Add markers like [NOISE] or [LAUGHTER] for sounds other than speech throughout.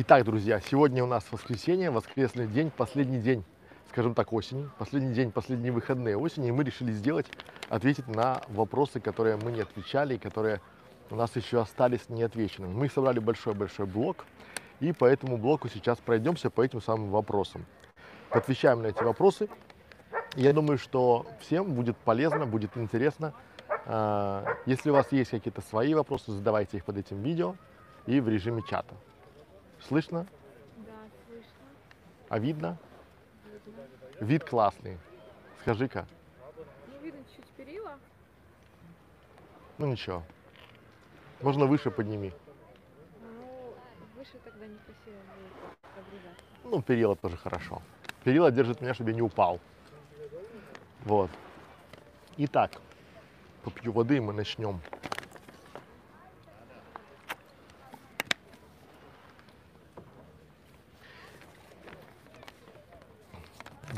Итак, друзья, сегодня у нас воскресенье, воскресный день, последний день, скажем так, осени, последний день, последние выходные осени, и мы решили сделать, ответить на вопросы, которые мы не отвечали, и которые у нас еще остались неотвеченными. Мы собрали большой-большой блок, и по этому блоку сейчас пройдемся по этим самым вопросам. Отвечаем на эти вопросы. Я думаю, что всем будет полезно, будет интересно. А, Если у вас есть какие-то свои вопросы, задавайте их под этим видео и в режиме чата. Слышно? Да, слышно. А видно? Видно. Вид классный. Скажи-ка. Ну, видно чуть перила. Ну ничего. Можно выше подними. Ну, выше тогда некрасиво будет обрезать. Ну, перила тоже хорошо. Перила держит меня, чтобы я не упал. Вот. Итак, попью воды, и мы начнем.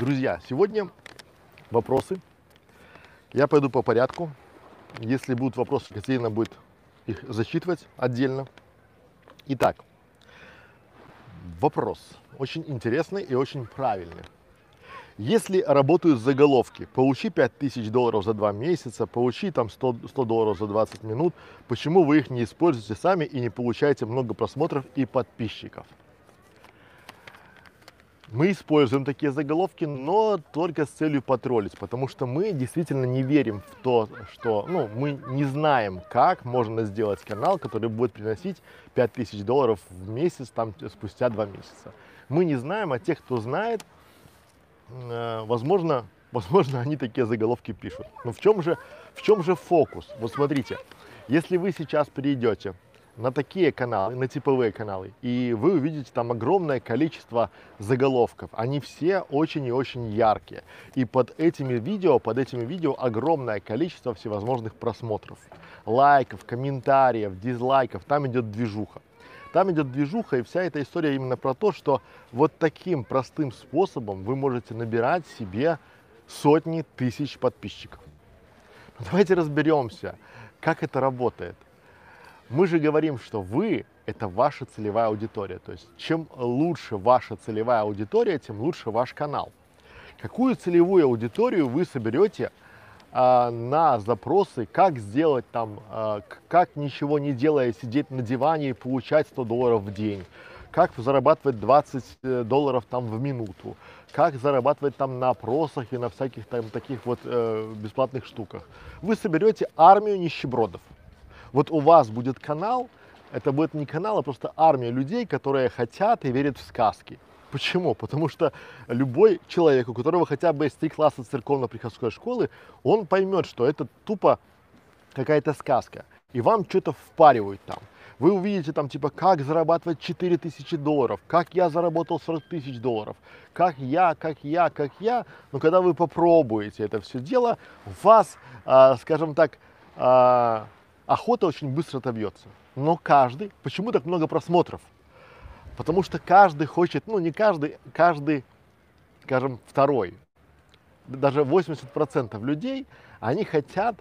Друзья, сегодня вопросы. Я пойду по порядку. Если будут вопросы, Катерина будет их зачитывать отдельно. Итак, вопрос очень интересный и очень правильный. Если работают заголовки, получи 5000 долларов за 2 месяца, получи там 100, 100 долларов за 20 минут, почему вы их не используете сами и не получаете много просмотров и подписчиков? Мы используем такие заголовки, но только с целью потроллить, потому что мы действительно не верим в то, что, ну, мы не знаем, как можно сделать канал, который будет приносить 5000 долларов в месяц, там, спустя два месяца. Мы не знаем, а те, кто знает, э, возможно, [LAUGHS] возможно, они такие заголовки пишут. Но в чем же, в чем же фокус? Вот смотрите, если вы сейчас перейдете на такие каналы, на типовые каналы, и вы увидите там огромное количество заголовков. Они все очень и очень яркие. И под этими видео, под этими видео огромное количество всевозможных просмотров, лайков, комментариев, дизлайков. Там идет движуха. Там идет движуха, и вся эта история именно про то, что вот таким простым способом вы можете набирать себе сотни тысяч подписчиков. Но давайте разберемся, как это работает. Мы же говорим, что вы – это ваша целевая аудитория. То есть чем лучше ваша целевая аудитория, тем лучше ваш канал. Какую целевую аудиторию вы соберете а, на запросы, как сделать там, к- как ничего не делая, сидеть на диване и получать 100 долларов в день, как зарабатывать 20 э, долларов там в минуту, как зарабатывать там на опросах и на всяких там таких вот э, бесплатных штуках. Вы соберете армию нищебродов. Вот у вас будет канал, это будет не канал, а просто армия людей, которые хотят и верят в сказки. Почему? Потому что любой человек, у которого хотя бы есть три класса церковно-приходской школы, он поймет, что это тупо какая-то сказка. И вам что-то впаривают там. Вы увидите там типа, как зарабатывать 4000 долларов, как я заработал 40 тысяч долларов, как я, как я, как я. Но когда вы попробуете это все дело, вас, а, скажем так, а, охота очень быстро отобьется. Но каждый, почему так много просмотров? Потому что каждый хочет, ну не каждый, каждый, скажем, второй, даже 80% людей, они хотят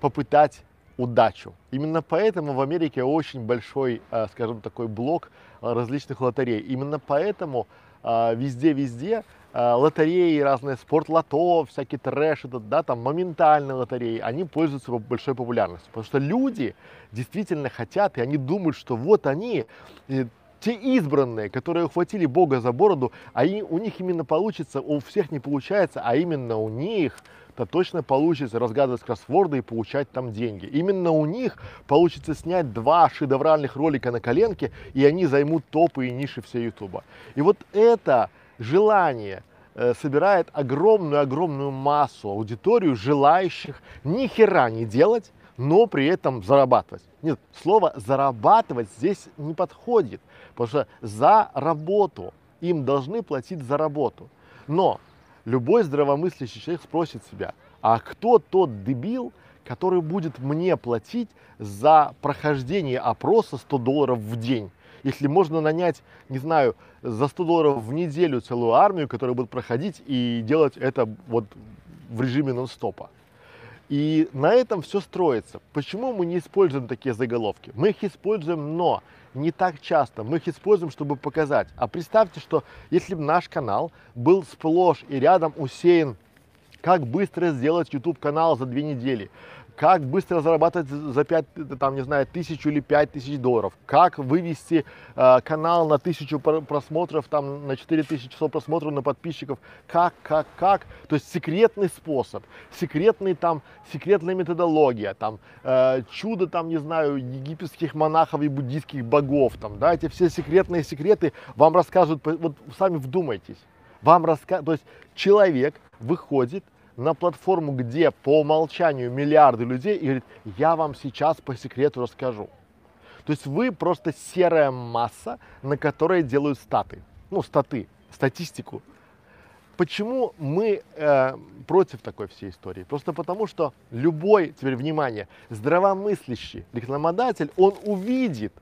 попытать удачу. Именно поэтому в Америке очень большой, э, скажем, такой блок э, различных лотерей. Именно поэтому э, везде-везде лотереи разные, спортлото, всякий трэш, этот, да, там моментальные лотереи, они пользуются большой популярностью. Потому что люди действительно хотят, и они думают, что вот они, э, те избранные, которые ухватили Бога за бороду, а и- у них именно получится, у всех не получается, а именно у них то точно получится разгадывать кроссворды и получать там деньги. Именно у них получится снять два шедевральных ролика на коленке, и они займут топы и ниши все Ютуба. И вот это желание э, собирает огромную-огромную массу, аудиторию желающих ни хера не делать, но при этом зарабатывать. Нет, слово зарабатывать здесь не подходит, потому что за работу им должны платить за работу. Но любой здравомыслящий человек спросит себя, а кто тот дебил, который будет мне платить за прохождение опроса 100 долларов в день? Если можно нанять, не знаю, за 100 долларов в неделю целую армию, которая будет проходить и делать это вот в режиме нон-стопа. И на этом все строится. Почему мы не используем такие заголовки? Мы их используем, но не так часто. Мы их используем, чтобы показать. А представьте, что если бы наш канал был сплошь и рядом усеян, как быстро сделать YouTube канал за две недели, как быстро зарабатывать за 5, там, не знаю, тысячу или пять тысяч долларов, как вывести э, канал на тысячу просмотров, там, на 4 тысячи часов просмотров на подписчиков, как, как, как, то есть секретный способ, секретный там, секретная методология, там, э, чудо, там, не знаю, египетских монахов и буддийских богов, там, да, эти все секретные секреты вам рассказывают, вот сами вдумайтесь, вам рассказывают, то есть человек выходит на платформу, где по умолчанию миллиарды людей и говорит, я вам сейчас по секрету расскажу. То есть вы просто серая масса, на которой делают статы. Ну, статы, статистику. Почему мы э, против такой всей истории? Просто потому, что любой, теперь внимание, здравомыслящий рекламодатель, он увидит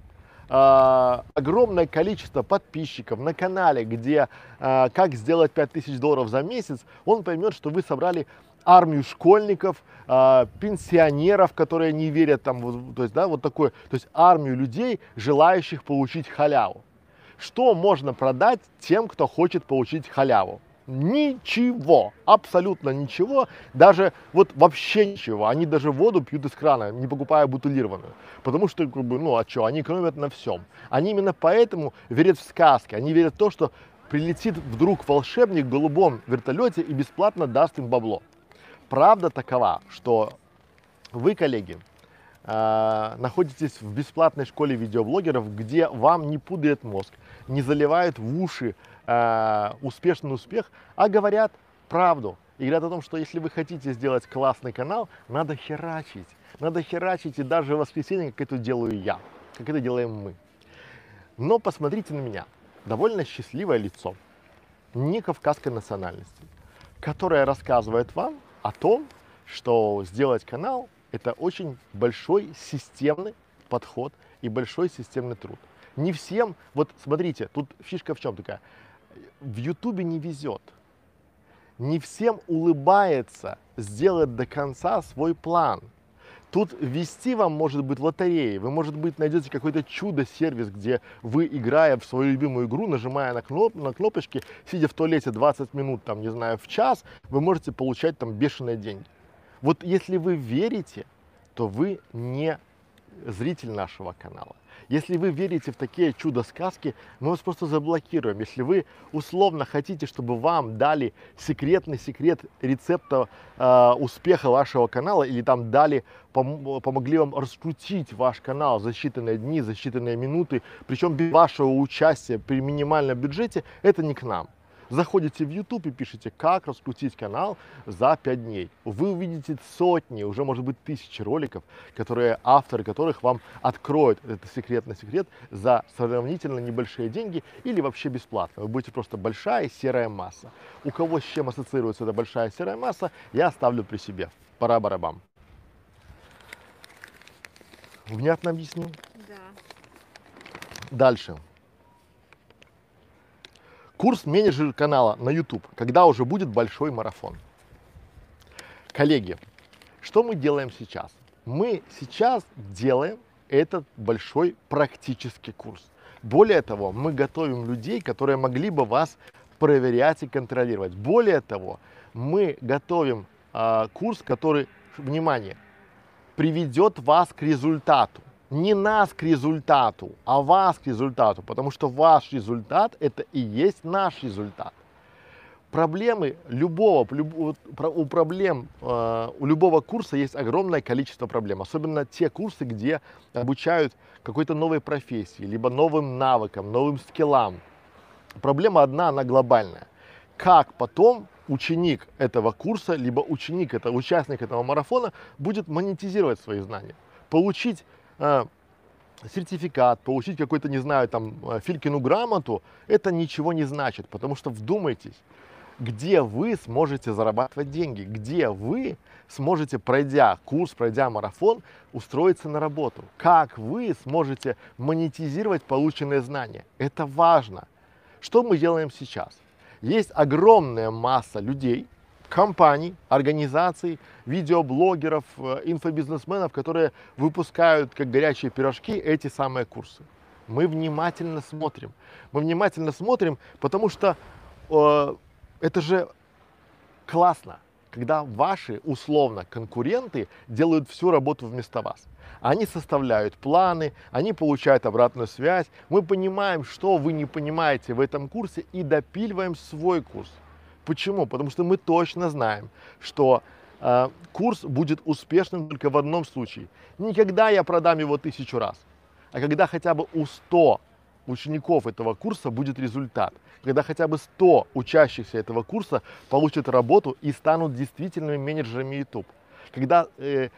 э, огромное количество подписчиков на канале, где э, как сделать 5000 долларов за месяц, он поймет, что вы собрали армию школьников, э, пенсионеров, которые не верят там, вот, то есть, да, вот такой, то есть армию людей, желающих получить халяву. Что можно продать тем, кто хочет получить халяву? Ничего, абсолютно ничего, даже вот вообще ничего. Они даже воду пьют из крана, не покупая бутылированную. Потому что, как бы, ну а что, они экономят на всем. Они именно поэтому верят в сказки, они верят в то, что прилетит вдруг волшебник в голубом вертолете и бесплатно даст им бабло. Правда такова, что вы, коллеги, э, находитесь в бесплатной школе видеоблогеров, где вам не пудрят мозг, не заливают в уши э, успешный успех, а говорят правду. И говорят о том, что если вы хотите сделать классный канал, надо херачить. Надо херачить и даже в воскресенье, как это делаю я, как это делаем мы. Но посмотрите на меня. Довольно счастливое лицо, не кавказской национальности, которое рассказывает вам о том, что сделать канал – это очень большой системный подход и большой системный труд. Не всем, вот смотрите, тут фишка в чем такая, в Ютубе не везет. Не всем улыбается сделать до конца свой план. Тут вести вам может быть лотереи. Вы, может быть, найдете какой-то чудо-сервис, где вы, играя в свою любимую игру, нажимая на, кноп на кнопочки, сидя в туалете 20 минут, там, не знаю, в час, вы можете получать там бешеные деньги. Вот если вы верите, то вы не зритель нашего канала. Если вы верите в такие чудо-сказки, мы вас просто заблокируем. Если вы условно хотите, чтобы вам дали секретный секрет рецепта э, успеха вашего канала или там дали, пом помогли вам раскрутить ваш канал за считанные дни, за считанные минуты, причем без вашего участия при минимальном бюджете, это не к нам. Заходите в YouTube и пишите, как раскрутить канал за 5 дней. Вы увидите сотни, уже может быть тысячи роликов, которые, авторы которых вам откроют этот секретный секрет за сравнительно небольшие деньги или вообще бесплатно. Вы будете просто большая серая масса. У кого с чем ассоциируется эта большая серая масса, я оставлю при себе. Пора барабам. Внятно объяснил? Да. Дальше. Курс менеджер канала на YouTube, когда уже будет большой марафон. Коллеги, что мы делаем сейчас? Мы сейчас делаем этот большой практический курс. Более того, мы готовим людей, которые могли бы вас проверять и контролировать. Более того, мы готовим э, курс, который, внимание, приведет вас к результату не нас к результату, а вас к результату, потому что ваш результат это и есть наш результат. Проблемы любого, у проблем, э, у любого курса есть огромное количество проблем, особенно те курсы, где обучают какой-то новой профессии, либо новым навыкам, новым скиллам. Проблема одна, она глобальная. Как потом ученик этого курса, либо ученик, это участник этого марафона будет монетизировать свои знания, получить сертификат, получить какой-то, не знаю, там, э, Филькину грамоту, это ничего не значит, потому что вдумайтесь, где вы сможете зарабатывать деньги, где вы сможете, пройдя курс, пройдя марафон, устроиться на работу, как вы сможете монетизировать полученные знания. Это важно. Что мы делаем сейчас? Есть огромная масса людей, компаний, организаций, видеоблогеров, э, инфобизнесменов, которые выпускают как горячие пирожки эти самые курсы. Мы внимательно смотрим. Мы внимательно смотрим, потому что э, это же классно, когда ваши условно конкуренты делают всю работу вместо вас. Они составляют планы, они получают обратную связь. Мы понимаем, что вы не понимаете в этом курсе и допиливаем свой курс. Почему? Потому что мы точно знаем, что э, курс будет успешным только в одном случае. Никогда я продам его тысячу раз, а когда хотя бы у 100 учеников этого курса будет результат. Когда хотя бы 100 учащихся этого курса получат работу и станут действительными менеджерами YouTube. Когда э,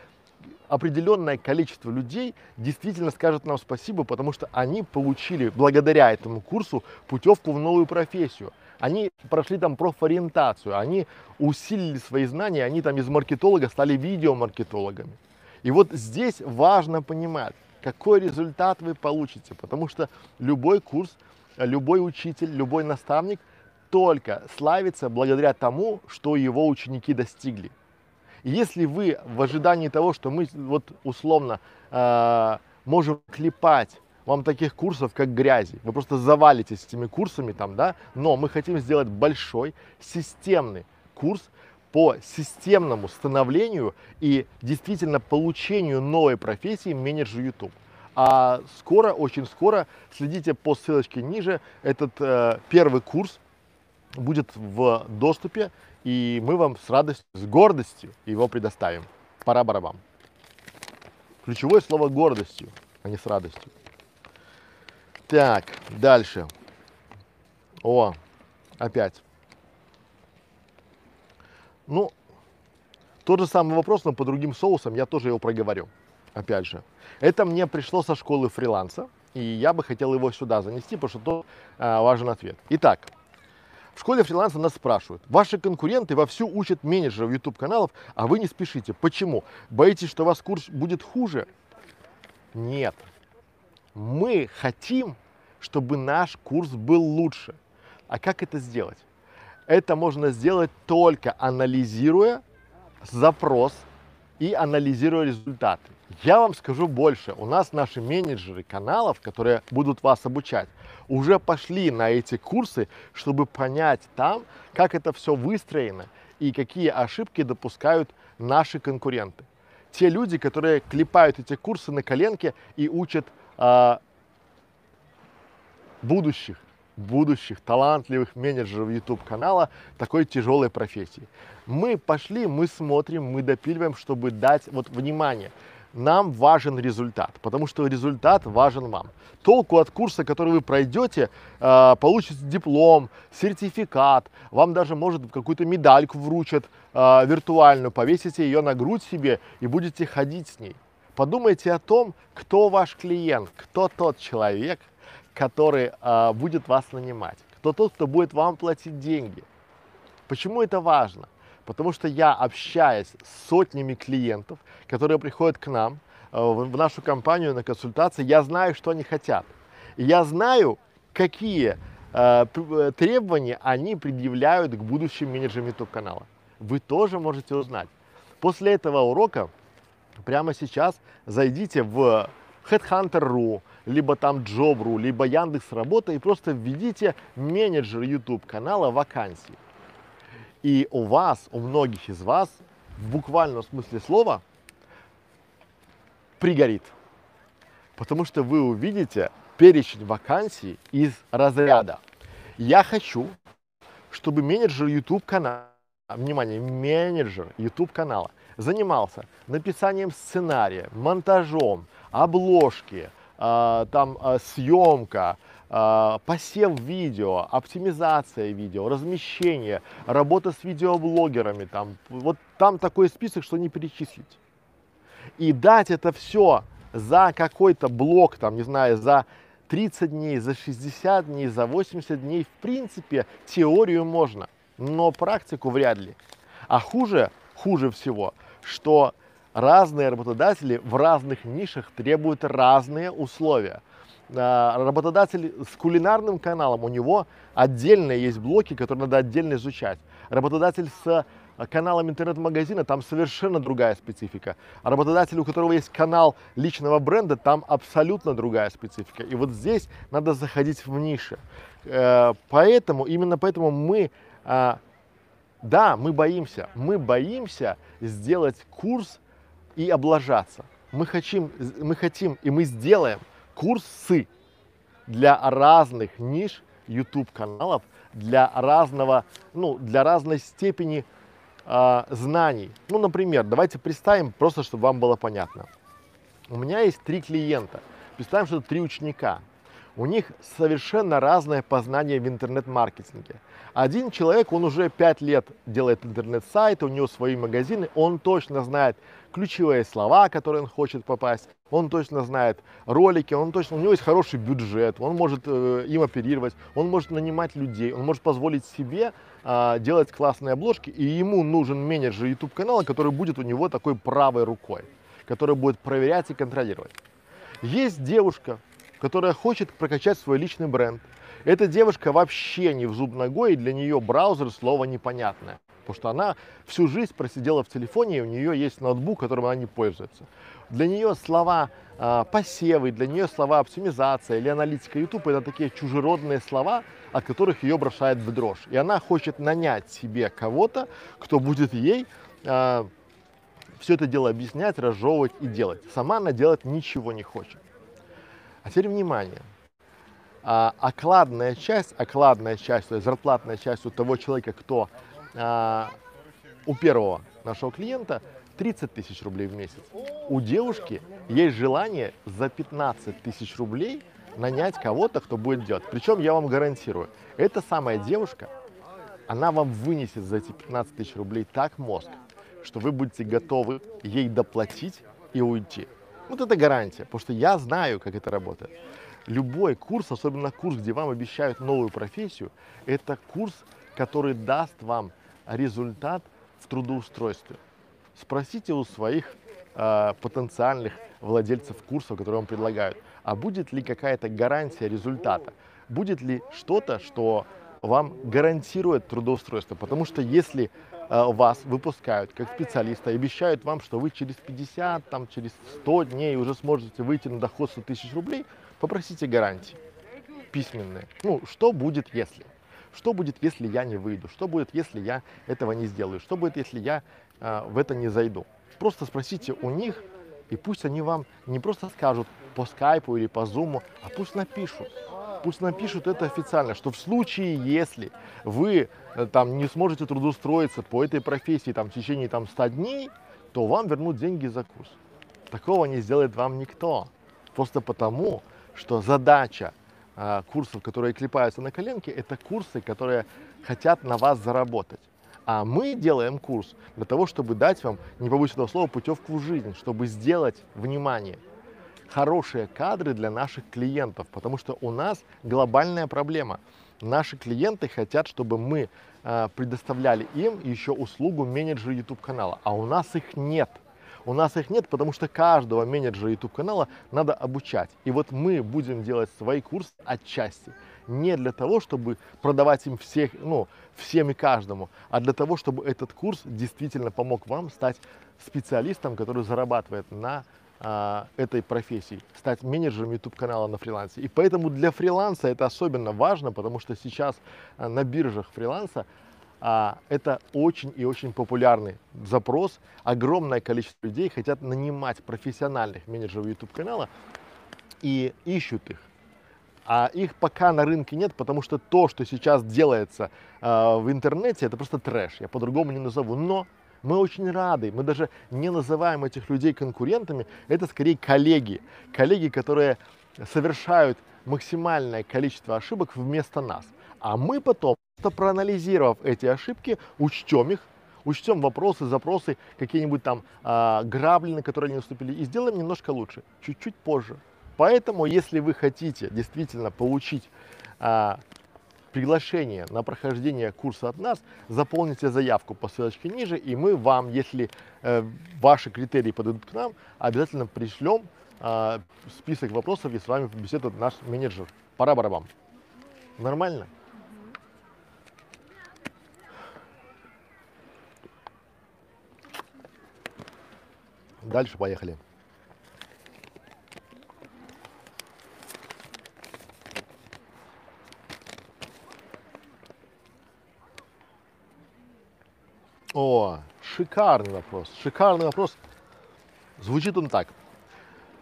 определенное количество людей действительно скажет нам спасибо, потому что они получили благодаря этому курсу путевку в новую профессию. Они прошли там профориентацию, они усилили свои знания, они там из маркетолога стали видеомаркетологами. И вот здесь важно понимать, какой результат вы получите, потому что любой курс, любой учитель, любой наставник только славится благодаря тому, что его ученики достигли. И если вы в ожидании того, что мы вот условно э, можем клепать вам таких курсов, как грязи, вы просто завалитесь этими курсами там, да, но мы хотим сделать большой системный курс по системному становлению и действительно получению новой профессии менеджер YouTube. А скоро, очень скоро, следите по ссылочке ниже, этот э, первый курс будет в доступе, и мы вам с радостью, с гордостью его предоставим. Пора барабам. Ключевое слово гордостью, а не с радостью. Так, дальше. О, опять. Ну, тот же самый вопрос, но по другим соусам, я тоже его проговорю. Опять же. Это мне пришло со школы фриланса, и я бы хотел его сюда занести, потому что то а, важен ответ. Итак, в школе фриланса нас спрашивают, ваши конкуренты вовсю учат менеджеров YouTube каналов, а вы не спешите. Почему? Боитесь, что у вас курс будет хуже? Нет. Мы хотим, чтобы наш курс был лучше. А как это сделать? Это можно сделать только анализируя запрос и анализируя результаты. Я вам скажу больше. У нас наши менеджеры каналов, которые будут вас обучать, уже пошли на эти курсы, чтобы понять там, как это все выстроено и какие ошибки допускают наши конкуренты. Те люди, которые клепают эти курсы на коленке и учат э, будущих, будущих талантливых менеджеров YouTube канала такой тяжелой профессии. Мы пошли, мы смотрим, мы допиливаем, чтобы дать вот внимание нам важен результат, потому что результат важен вам. Толку от курса, который вы пройдете, э, получите диплом, сертификат, вам даже, может, какую-то медальку вручат э, виртуальную, повесите ее на грудь себе и будете ходить с ней. Подумайте о том, кто ваш клиент, кто тот человек, который э, будет вас нанимать, кто тот, кто будет вам платить деньги. Почему это важно? Потому что я общаюсь с сотнями клиентов, которые приходят к нам э, в нашу компанию на консультации, я знаю, что они хотят. Я знаю, какие э, э, требования они предъявляют к будущим менеджерам YouTube канала. Вы тоже можете узнать. После этого урока прямо сейчас зайдите в Headhunter.ru, либо там Job.ru, либо Яндекс Работа и просто введите менеджер YouTube канала вакансии. И у вас, у многих из вас, в буквальном смысле слова, пригорит. Потому что вы увидите перечень вакансий из разряда. Я хочу, чтобы менеджер YouTube канала, внимание, менеджер YouTube канала занимался написанием сценария, монтажом, обложки, э, там э, съемка, э, посев видео, оптимизация видео, размещение, работа с видеоблогерами, там, вот там такой список, что не перечислить. И дать это все за какой-то блок, там, не знаю, за 30 дней, за 60 дней, за 80 дней, в принципе, теорию можно, но практику вряд ли. А хуже, хуже всего, что разные работодатели в разных нишах требуют разные условия. А, работодатель с кулинарным каналом, у него отдельные есть блоки, которые надо отдельно изучать. Работодатель с а, каналом интернет-магазина, там совершенно другая специфика. А работодатель, у которого есть канал личного бренда, там абсолютно другая специфика. И вот здесь надо заходить в ниши. Э, поэтому, именно поэтому мы, а, да, мы боимся, мы боимся сделать курс и облажаться. Мы хотим, мы хотим и мы сделаем курсы для разных ниш YouTube каналов, для разного, ну, для разной степени э, знаний. Ну, например, давайте представим, просто чтобы вам было понятно. У меня есть три клиента. Представим, что это три ученика. У них совершенно разное познание в интернет-маркетинге. Один человек, он уже пять лет делает интернет-сайты, у него свои магазины, он точно знает ключевые слова, которые он хочет попасть, он точно знает ролики, он точно, у него есть хороший бюджет, он может э, им оперировать, он может нанимать людей, он может позволить себе э, делать классные обложки, и ему нужен менеджер YouTube канала, который будет у него такой правой рукой, который будет проверять и контролировать. Есть девушка, которая хочет прокачать свой личный бренд. Эта девушка вообще не в зуб ногой, и для нее браузер слово непонятное. Потому что она всю жизнь просидела в телефоне, и у нее есть ноутбук, которым она не пользуется. Для нее слова э, посевы, для нее слова оптимизация или аналитика YouTube это такие чужеродные слова, от которых ее бросает в дрожь. И она хочет нанять себе кого-то, кто будет ей э, все это дело объяснять, разжевывать и делать. Сама она делать ничего не хочет. А теперь внимание. А, окладная часть, окладная часть, то есть зарплатная часть у того человека, кто а, у первого нашего клиента 30 тысяч рублей в месяц. У девушки есть желание за 15 тысяч рублей нанять кого-то, кто будет делать. Причем я вам гарантирую, эта самая девушка, она вам вынесет за эти 15 тысяч рублей так мозг, что вы будете готовы ей доплатить и уйти. Вот это гарантия, потому что я знаю, как это работает. Любой курс, особенно курс, где вам обещают новую профессию, это курс, который даст вам результат в трудоустройстве. Спросите у своих э, потенциальных владельцев курсов, которые вам предлагают, а будет ли какая-то гарантия результата? Будет ли что-то, что вам гарантирует трудоустройство? Потому что если вас выпускают как специалиста обещают вам, что вы через 50, там, через 100 дней уже сможете выйти на доход 100 тысяч рублей, попросите гарантии письменные. Ну, что будет, если? Что будет, если я не выйду? Что будет, если я этого не сделаю? Что будет, если я э, в это не зайду? Просто спросите у них, и пусть они вам не просто скажут по скайпу или по зуму, а пусть напишут. Пусть напишут это официально, что в случае, если вы э, там не сможете трудоустроиться по этой профессии там, в течение там, 100 дней, то вам вернут деньги за курс. Такого не сделает вам никто. Просто потому, что задача а, курсов, которые клепаются на коленке, это курсы, которые хотят на вас заработать. А мы делаем курс для того, чтобы дать вам, не побоюсь этого слова, путевку в жизнь, чтобы сделать, внимание, хорошие кадры для наших клиентов, потому что у нас глобальная проблема. Наши клиенты хотят, чтобы мы э, предоставляли им еще услугу менеджера YouTube канала, а у нас их нет. У нас их нет, потому что каждого менеджера YouTube канала надо обучать. И вот мы будем делать свои курсы отчасти. Не для того, чтобы продавать им всех, ну, всем и каждому, а для того, чтобы этот курс действительно помог вам стать специалистом, который зарабатывает на а, этой профессии, стать менеджером YouTube канала на фрилансе. И поэтому для фриланса это особенно важно, потому что сейчас а, на биржах фриланса а, это очень и очень популярный запрос. Огромное количество людей хотят нанимать профессиональных менеджеров YouTube канала и ищут их. А их пока на рынке нет, потому что то, что сейчас делается э, в интернете, это просто трэш. Я по-другому не назову. Но мы очень рады, мы даже не называем этих людей конкурентами, это скорее коллеги. Коллеги, которые совершают максимальное количество ошибок вместо нас. А мы потом проанализировав эти ошибки, учтем их, учтем вопросы, запросы, какие-нибудь там э, грабли, на которые они наступили, и сделаем немножко лучше, чуть-чуть позже. Поэтому, если вы хотите действительно получить э, приглашение на прохождение курса от нас, заполните заявку по ссылочке ниже, и мы вам, если э, ваши критерии подойдут к нам, обязательно пришлем э, список вопросов, и с вами беседует наш менеджер. Пора барабам. Нормально? Дальше поехали. О, шикарный вопрос. Шикарный вопрос. Звучит он так.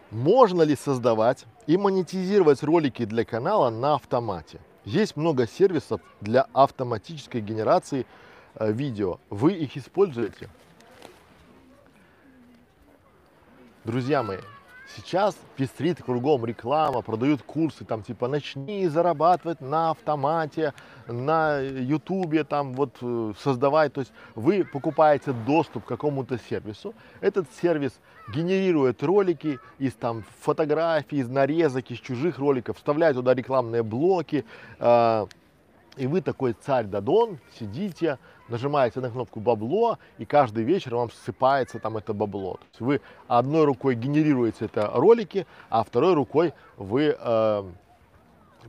Можно ли создавать и монетизировать ролики для канала на автомате? Есть много сервисов для автоматической генерации э, видео. Вы их используете? Друзья мои, сейчас пестрит кругом реклама, продают курсы, там типа начни зарабатывать на автомате, на ютубе, там вот э, создавай. То есть вы покупаете доступ к какому-то сервису, этот сервис генерирует ролики из там фотографий, из нарезок, из чужих роликов, вставляет туда рекламные блоки, э, и вы такой царь Дадон, сидите, нажимаете на кнопку бабло, и каждый вечер вам ссыпается там это бабло. То есть вы одной рукой генерируете это ролики, а второй рукой вы э,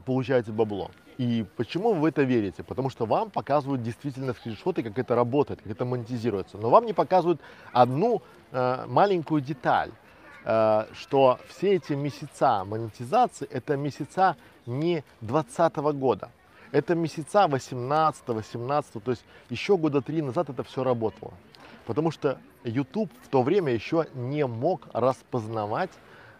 получаете бабло. И почему вы в это верите? Потому что вам показывают действительно скриншоты, как это работает, как это монетизируется. Но вам не показывают одну э, маленькую деталь, э, что все эти месяца монетизации, это месяца не 2020 года. Это месяца 18, 18, то есть еще года три назад это все работало. Потому что YouTube в то время еще не мог распознавать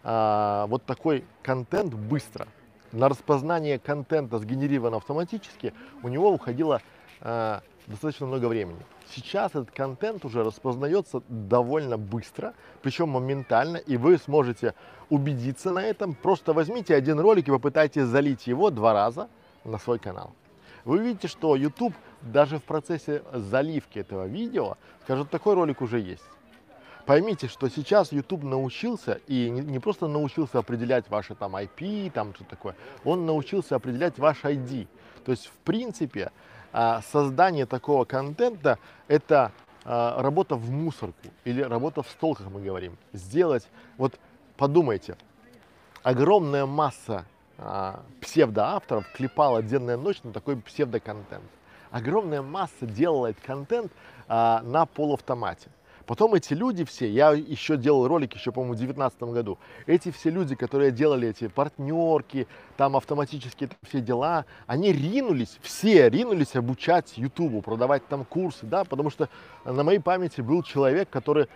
а, вот такой контент быстро. На распознание контента, сгенерированного автоматически, у него уходило а, достаточно много времени. Сейчас этот контент уже распознается довольно быстро, причем моментально, и вы сможете убедиться на этом. Просто возьмите один ролик и попытайтесь залить его два раза, на свой канал. Вы видите, что YouTube даже в процессе заливки этого видео скажет, такой ролик уже есть. Поймите, что сейчас YouTube научился, и не, не просто научился определять ваше там IP, там что такое, он научился определять ваш ID. То есть, в принципе, а, создание такого контента – это а, работа в мусорку или работа в стол, как мы говорим. Сделать, вот подумайте, огромная масса псевдоавторов клепала денно и ночь на такой псевдоконтент. Огромная масса делала этот контент а, на полуавтомате. Потом эти люди все, я еще делал ролик еще, по-моему, в 2019 году, эти все люди, которые делали эти партнерки, там автоматические все дела, они ринулись, все ринулись обучать Ютубу, продавать там курсы, да, потому что на моей памяти был человек, который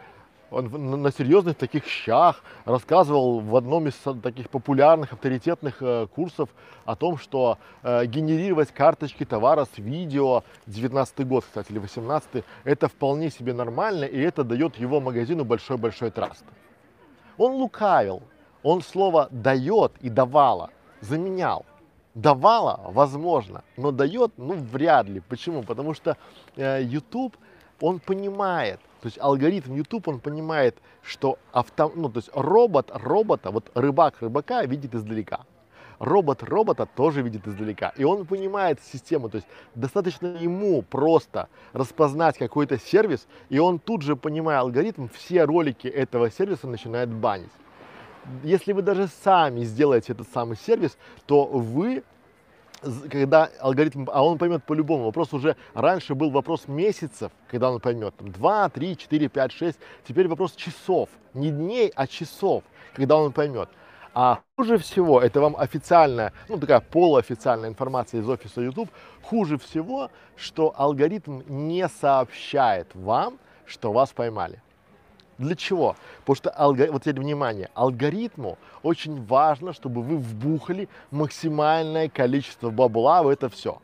он на серьезных таких щах рассказывал в одном из таких популярных авторитетных э, курсов о том, что э, генерировать карточки товара с видео, 19 год, кстати, или 18 это вполне себе нормально, и это дает его магазину большой-большой траст. Он лукавил, он слово «дает» и «давала» заменял. Давала, возможно, но дает, ну, вряд ли. Почему? Потому что э, YouTube, он понимает, то есть алгоритм YouTube, он понимает, что авто, ну, то есть робот робота, вот рыбак рыбака видит издалека. Робот робота тоже видит издалека. И он понимает систему, то есть достаточно ему просто распознать какой-то сервис, и он тут же, понимая алгоритм, все ролики этого сервиса начинает банить. Если вы даже сами сделаете этот самый сервис, то вы когда алгоритм, а он поймет по-любому. Вопрос уже раньше был вопрос месяцев, когда он поймет. Там, 2, 3, 4, 5, 6. Теперь вопрос часов. Не дней, а часов, когда он поймет. А хуже всего, это вам официальная, ну такая полуофициальная информация из офиса YouTube, хуже всего, что алгоритм не сообщает вам, что вас поймали. Для чего? Потому что, алгоритм, вот теперь внимание, алгоритму очень важно, чтобы вы вбухали максимальное количество бабла в это все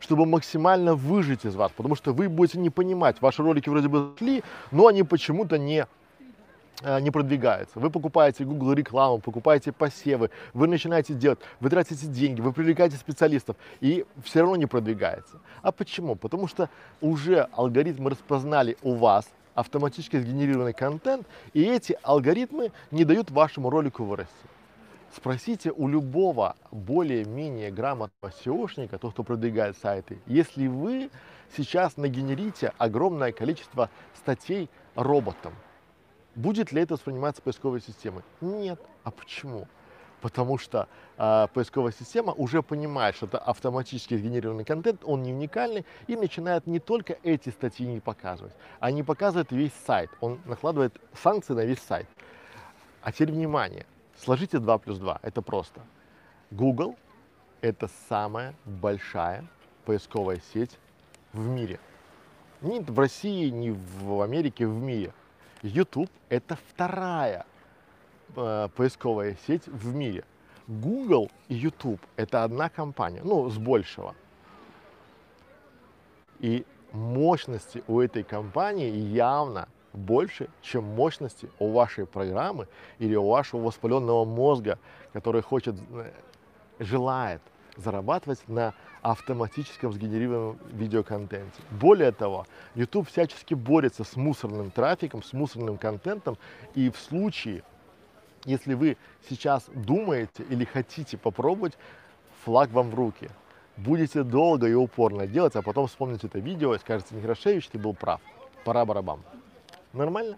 чтобы максимально выжить из вас, потому что вы будете не понимать, ваши ролики вроде бы шли, но они почему-то не э, не продвигаются. Вы покупаете Google рекламу, покупаете посевы, вы начинаете делать, вы тратите деньги, вы привлекаете специалистов, и все равно не продвигается. А почему? Потому что уже алгоритмы распознали у вас автоматически сгенерированный контент, и эти алгоритмы не дают вашему ролику вырасти. Спросите у любого более-менее грамотного SEOшника, тот, кто продвигает сайты, если вы сейчас нагенерите огромное количество статей роботом, будет ли это восприниматься поисковой системой? Нет. А почему? Потому что э, поисковая система уже понимает, что это автоматически сгенерированный контент, он не уникальный, и начинает не только эти статьи не показывать, а не показывает весь сайт, он накладывает санкции на весь сайт. А теперь внимание, сложите 2 плюс 2, это просто. Google – это самая большая поисковая сеть в мире. Ни в России, ни в Америке, в мире. YouTube – это вторая э, поисковая сеть в мире. Google и YouTube – это одна компания, ну, с большего. И мощности у этой компании явно больше, чем мощности у вашей программы или у вашего воспаленного мозга, который хочет, э, желает зарабатывать на автоматическом сгенерированном видеоконтенте. Более того, YouTube всячески борется с мусорным трафиком, с мусорным контентом, и в случае, если вы сейчас думаете или хотите попробовать, флаг вам в руки. Будете долго и упорно делать, а потом вспомните это видео и скажете, Некрашевич, ты был прав. Пора барабам. Нормально?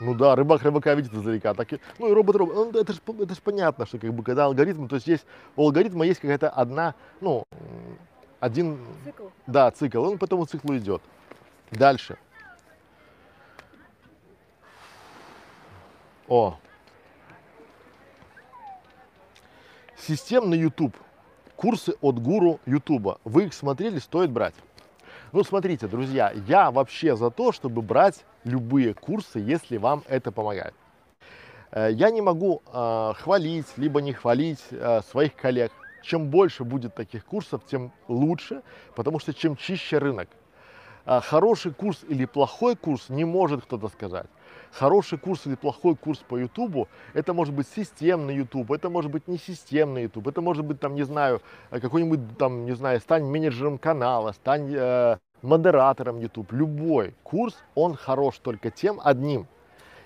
Ну да, рыбак рыбака видит издалека. Так и, ну и робот робот. Ну, это же это ж понятно, что как бы когда алгоритм, то есть есть у алгоритма есть какая-то одна, ну, один, Цикл. да, цикл, он по этому циклу идет. Дальше. О. Системный YouTube. Курсы от гуру Ютуба. Вы их смотрели, стоит брать. Ну, смотрите, друзья, я вообще за то, чтобы брать любые курсы, если вам это помогает. Э, Я не могу э, хвалить, либо не хвалить э, своих коллег. Чем больше будет таких курсов, тем лучше, потому что чем чище рынок. А Хороший курс или плохой курс не может кто-то сказать. Хороший курс или плохой курс по Ютубу, это может быть системный Ютуб, это может быть не системный Ютуб, это может быть там, не знаю, э, какой-нибудь там, не знаю, стань менеджером канала, стань э, модератором YouTube. Любой курс, он хорош только тем одним,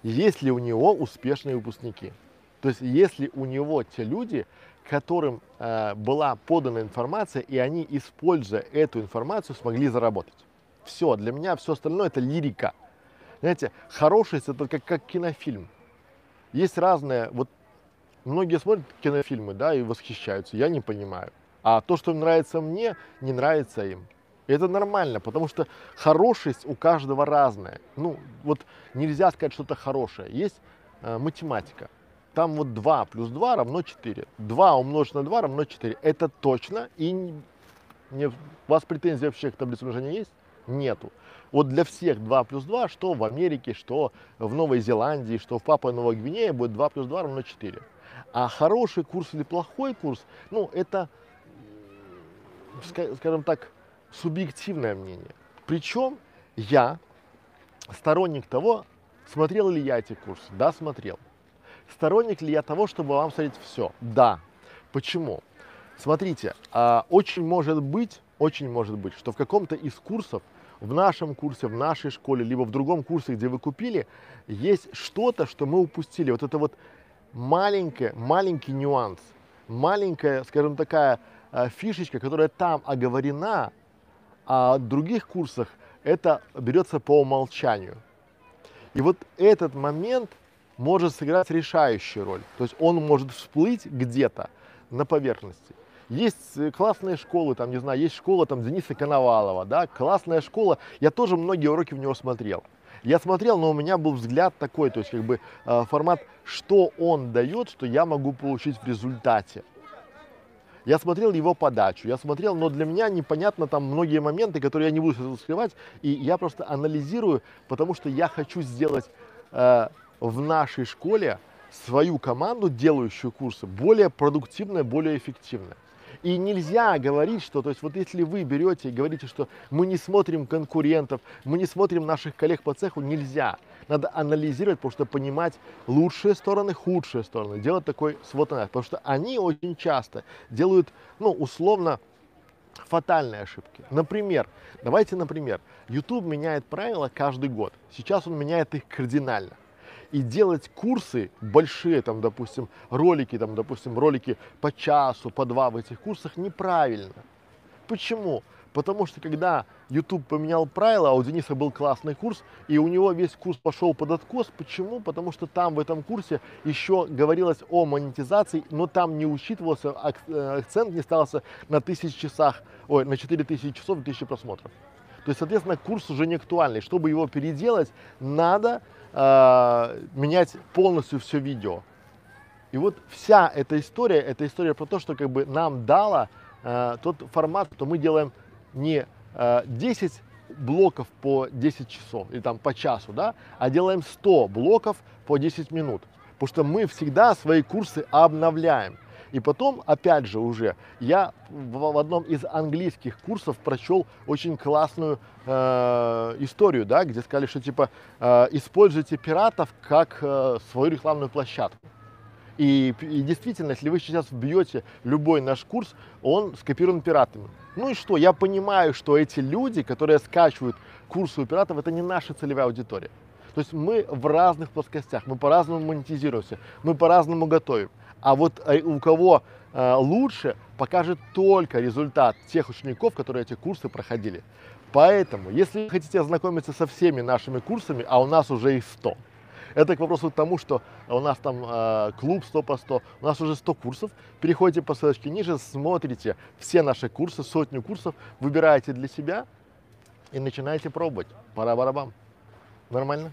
если у него успешные выпускники. То есть если у него те люди, которым э, была подана информация, и они, используя эту информацию, смогли заработать. Все, для меня все остальное это лирика. Знаете, хорошесть это как, как кинофильм. Есть разные, вот многие смотрят кинофильмы, да, и восхищаются, я не понимаю. А то, что нравится мне, не нравится им. И это нормально, потому что хорошесть у каждого разная. Ну, вот нельзя сказать что-то хорошее. Есть э, математика. Там вот 2 плюс 2 равно 4. 2 умножить на 2 равно 4. Это точно. И не- у вас претензий вообще к таблице умножения есть? Нету. Вот для всех 2 плюс 2, что в Америке, что в Новой Зеландии, что в Папуа Новой Гвинее, будет 2 плюс 2 равно 4. А хороший курс или плохой курс, ну, это, скажем так, субъективное мнение. Причем я сторонник того, смотрел ли я эти курсы. Да, смотрел. Сторонник ли я того, чтобы вам смотреть все? Да. Почему? Смотрите, а, очень может быть, очень может быть, что в каком-то из курсов, в нашем курсе, в нашей школе, либо в другом курсе, где вы купили, есть что-то, что мы упустили. Вот это вот маленькое, маленький нюанс, маленькая, скажем, такая а, фишечка, которая там оговорена, а в других курсах это берется по умолчанию. И вот этот момент может сыграть решающую роль. То есть он может всплыть где-то на поверхности. Есть э, классные школы, там, не знаю, есть школа там Дениса Коновалова, да, классная школа. Я тоже многие уроки в него смотрел. Я смотрел, но у меня был взгляд такой, то есть как бы э, формат, что он дает, что я могу получить в результате. Я смотрел его подачу, я смотрел, но для меня непонятно там многие моменты, которые я не буду сейчас скрывать, и я просто анализирую, потому что я хочу сделать э, в нашей школе свою команду, делающую курсы, более продуктивной, более эффективной. И нельзя говорить, что, то есть вот если вы берете и говорите, что мы не смотрим конкурентов, мы не смотрим наших коллег по цеху, нельзя. Надо анализировать, потому что понимать лучшие стороны, худшие стороны, делать такой свод анализ. Потому что они очень часто делают, ну, условно, фатальные ошибки. Например, давайте, например, YouTube меняет правила каждый год. Сейчас он меняет их кардинально. И делать курсы большие, там, допустим, ролики, там, допустим, ролики по часу, по два в этих курсах неправильно. Почему? Потому что когда YouTube поменял правила, а у Дениса был классный курс, и у него весь курс пошел под откос. Почему? Потому что там в этом курсе еще говорилось о монетизации, но там не учитывался, э, акцент не ставился на тысяч часах, ой, на 4000 часов и 1000 просмотров. То есть, соответственно, курс уже не актуальный. Чтобы его переделать, надо э, менять полностью все видео. И вот вся эта история, это история про то, что как бы нам дала э, тот формат, что мы делаем не э, 10 блоков по 10 часов или там по часу, да, а делаем 100 блоков по 10 минут. Потому что мы всегда свои курсы обновляем. И потом, опять же, уже я в, одном из английских курсов прочел очень классную э, историю, да, где сказали, что типа э, используйте пиратов как э, свою рекламную площадку. И, и действительно, если вы сейчас вбьете любой наш курс, он скопирован пиратами. Ну и что? Я понимаю, что эти люди, которые скачивают курсы у пиратов, это не наша целевая аудитория. То есть мы в разных плоскостях, мы по-разному монетизируемся, мы по-разному готовим. А вот э, у кого э, лучше, покажет только результат тех учеников, которые эти курсы проходили. Поэтому, если вы хотите ознакомиться со всеми нашими курсами, а у нас уже их 100, это к вопросу к тому, что у нас там э, клуб 100 по 100, у нас уже 100 курсов. Переходите по ссылочке ниже, смотрите все наши курсы, сотню курсов, выбираете для себя и начинаете пробовать. Пора барабам. Нормально?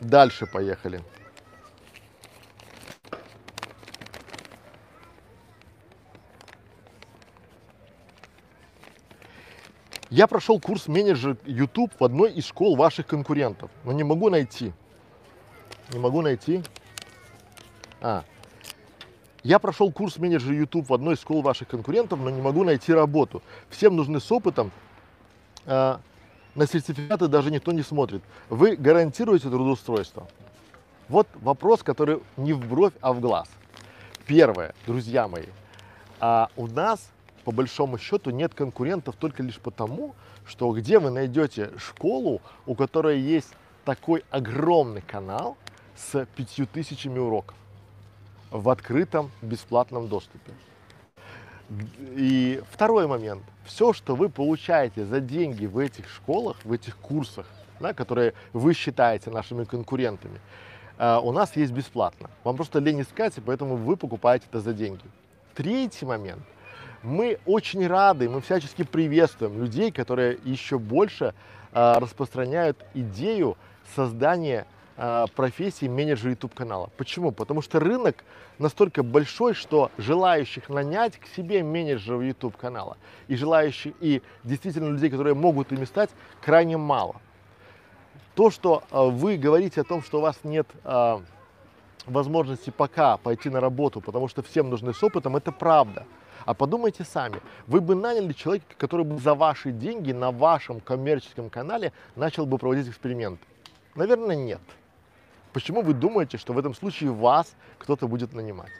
Дальше поехали. Я прошел курс менеджер YouTube в одной из школ ваших конкурентов, но не могу найти. Не могу найти. А. Я прошел курс менеджер YouTube в одной из школ ваших конкурентов, но не могу найти работу. Всем нужны с опытом. А, на сертификаты даже никто не смотрит. Вы гарантируете трудоустройство? Вот вопрос, который не в бровь, а в глаз. Первое, друзья мои, а у нас по большому счету нет конкурентов только лишь потому, что где вы найдете школу, у которой есть такой огромный канал с пятью тысячами уроков в открытом бесплатном доступе. И второй момент. Все, что вы получаете за деньги в этих школах, в этих курсах, да, которые вы считаете нашими конкурентами, э, у нас есть бесплатно. Вам просто лень искать, и поэтому вы покупаете это за деньги. Третий момент мы очень рады, мы всячески приветствуем людей, которые еще больше э, распространяют идею создания профессии менеджера YouTube канала. Почему? Потому что рынок настолько большой, что желающих нанять к себе менеджеров YouTube канала и желающих, и действительно людей, которые могут ими стать, крайне мало. То, что э, вы говорите о том, что у вас нет э, возможности пока пойти на работу, потому что всем нужны с опытом, это правда. А подумайте сами, вы бы наняли человека, который бы за ваши деньги на вашем коммерческом канале начал бы проводить эксперименты? Наверное, нет. Почему вы думаете, что в этом случае вас кто-то будет нанимать?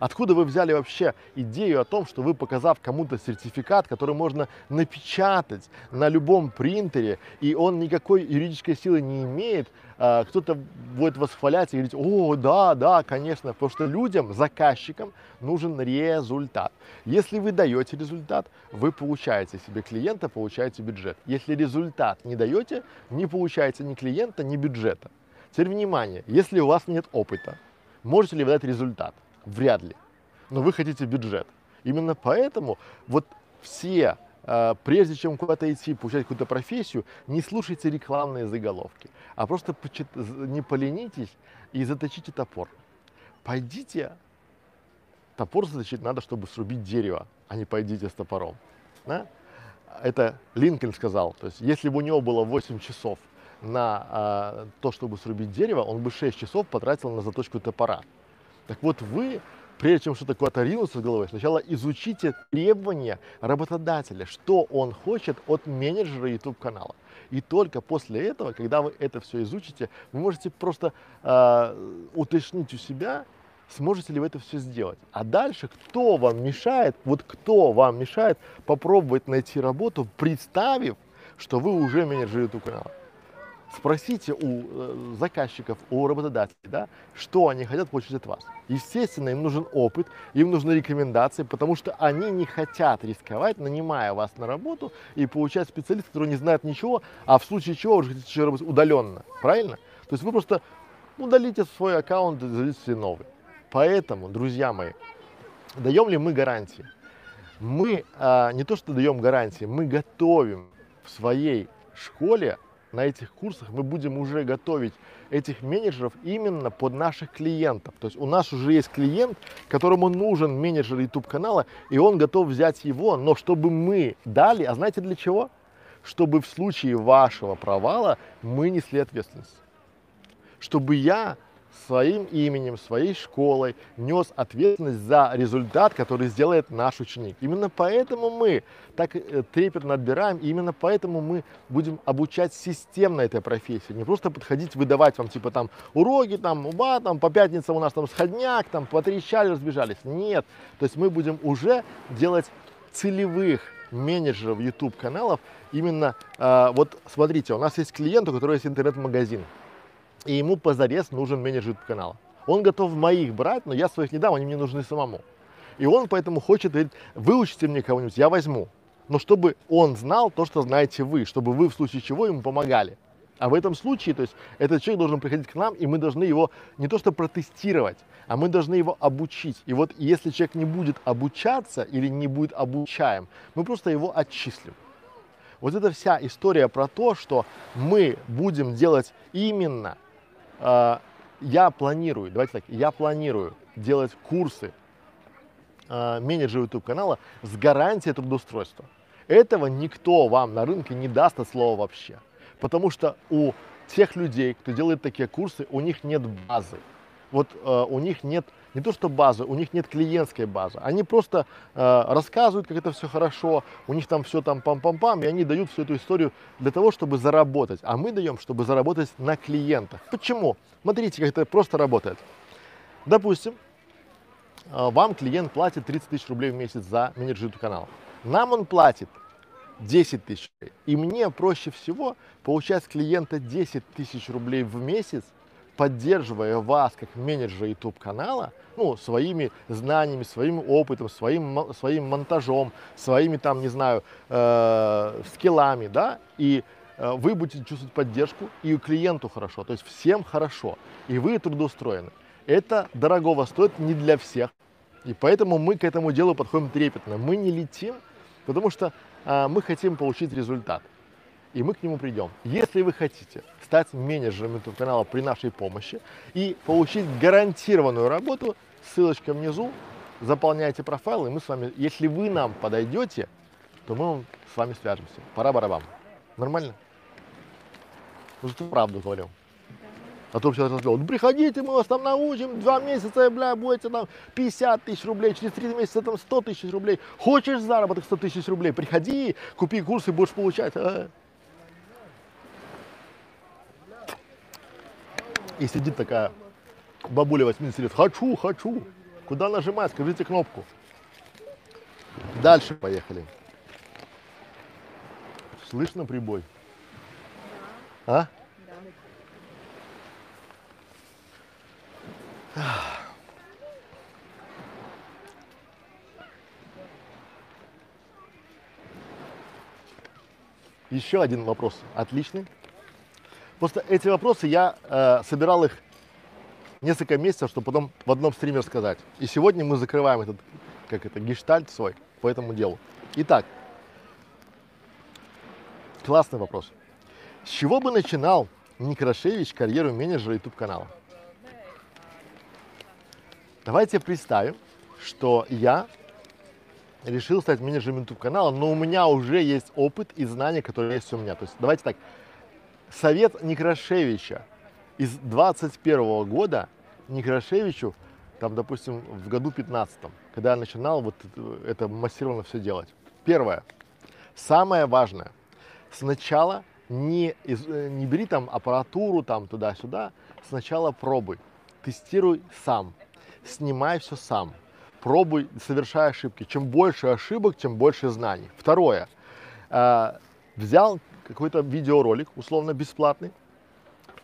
Откуда вы взяли вообще идею о том, что вы, показав кому-то сертификат, который можно напечатать на любом принтере, и он никакой юридической силы не имеет, а, кто-то будет восхвалять и говорить, о, да, да, конечно, потому что людям, заказчикам нужен результат. Если вы даете результат, вы получаете себе клиента, получаете бюджет. Если результат не даете, не получаете ни клиента, ни бюджета. Теперь внимание, если у вас нет опыта, можете ли вы дать результат? Вряд ли. Но вы хотите бюджет. Именно поэтому вот все, э, прежде чем куда-то идти, получать какую-то профессию, не слушайте рекламные заголовки, а просто не поленитесь и заточите топор. Пойдите, топор заточить надо, чтобы срубить дерево, а не пойдите с топором. Да? Это Линкольн сказал. То есть, если бы у него было 8 часов на а, то, чтобы срубить дерево, он бы 6 часов потратил на заточку топора. Так вот вы, прежде чем что-то куда-то ринуться с головой, сначала изучите требования работодателя, что он хочет от менеджера YouTube канала. И только после этого, когда вы это все изучите, вы можете просто э, уточнить у себя, сможете ли вы это все сделать. А дальше, кто вам мешает, вот кто вам мешает попробовать найти работу, представив, что вы уже менеджер YouTube канала. Спросите у э, заказчиков, у работодателей, да, что они хотят получить от вас. Естественно, им нужен опыт, им нужны рекомендации, потому что они не хотят рисковать, нанимая вас на работу и получать специалиста, который не знает ничего, а в случае чего вы же хотите еще работать удаленно. Правильно? То есть вы просто удалите свой аккаунт и заведите новый. Поэтому, друзья мои, даем ли мы гарантии? Мы а, не то что даем гарантии, мы готовим в своей школе на этих курсах мы будем уже готовить этих менеджеров именно под наших клиентов. То есть у нас уже есть клиент, которому нужен менеджер YouTube канала, и он готов взять его, но чтобы мы дали, а знаете для чего? Чтобы в случае вашего провала мы несли ответственность. Чтобы я своим именем, своей школой нес ответственность за результат, который сделает наш ученик. Именно поэтому мы так э, трепетно отбираем, и именно поэтому мы будем обучать системно этой профессии. Не просто подходить, выдавать вам типа там уроки, там, уба, там по пятницам у нас там сходняк, там потрещали, разбежались. Нет. То есть мы будем уже делать целевых менеджеров YouTube каналов. Именно, э, вот смотрите, у нас есть клиент, у которого есть интернет-магазин и ему позарез нужен менеджер канала. Он готов моих брать, но я своих не дам, они мне нужны самому. И он поэтому хочет, говорит, выучите мне кого-нибудь, я возьму. Но чтобы он знал то, что знаете вы, чтобы вы в случае чего ему помогали. А в этом случае, то есть этот человек должен приходить к нам, и мы должны его не то что протестировать, а мы должны его обучить. И вот если человек не будет обучаться или не будет обучаем, мы просто его отчислим. Вот это вся история про то, что мы будем делать именно я планирую, давайте так, я планирую делать курсы э, менеджера YouTube канала с гарантией трудоустройства. Этого никто вам на рынке не даст от слова вообще. Потому что у тех людей, кто делает такие курсы, у них нет базы. Вот э, у них нет не то что базы, у них нет клиентской базы. Они просто э, рассказывают, как это все хорошо, у них там все там пам-пам-пам, и они дают всю эту историю для того, чтобы заработать. А мы даем, чтобы заработать на клиентах. Почему? Смотрите, как это просто работает. Допустим, э, вам клиент платит 30 тысяч рублей в месяц за менеджер YouTube канала. Нам он платит 10 тысяч. И мне проще всего получать с клиента 10 тысяч рублей в месяц, поддерживая вас как менеджера YouTube канала, ну, своими знаниями, своим опытом, своим, своим монтажом, своими там, не знаю, э, скиллами, да, и э, вы будете чувствовать поддержку, и клиенту хорошо, то есть всем хорошо, и вы трудоустроены. Это дорогого стоит не для всех, и поэтому мы к этому делу подходим трепетно. Мы не летим, потому что э, мы хотим получить результат и мы к нему придем. Если вы хотите стать менеджером YouTube канала при нашей помощи и получить гарантированную работу, ссылочка внизу, заполняйте профайл, и мы с вами, если вы нам подойдете, то мы с вами свяжемся. Пора барабам. Нормально? Ну, правду говорю. А то сейчас разговор. Ну, приходите, мы вас там научим, два месяца, бля, будете там 50 тысяч рублей, через три месяца там 100 тысяч рублей. Хочешь заработок 100 тысяч рублей, приходи, купи курс и будешь получать. А? И сидит такая бабуля 80 лет, хочу, хочу. Куда нажимать, скажите кнопку. Дальше поехали. Слышно прибой? А? Еще один вопрос. Отличный. Просто эти вопросы я э, собирал их несколько месяцев, чтобы потом в одном стриме рассказать. И сегодня мы закрываем этот, как это, гештальт свой по этому делу. Итак, классный вопрос. С чего бы начинал Некрашевич карьеру менеджера YouTube канала? Давайте представим, что я решил стать менеджером YouTube канала, но у меня уже есть опыт и знания, которые есть у меня. То есть давайте так, совет Некрашевича из 21 года Некрашевичу, там, допустим, в году 15, когда я начинал вот это массированно все делать. Первое, самое важное, сначала не, из, не бери там аппаратуру там туда-сюда, сначала пробуй, тестируй сам, снимай все сам, пробуй, совершай ошибки. Чем больше ошибок, тем больше знаний. Второе, э, взял какой-то видеоролик, условно бесплатный,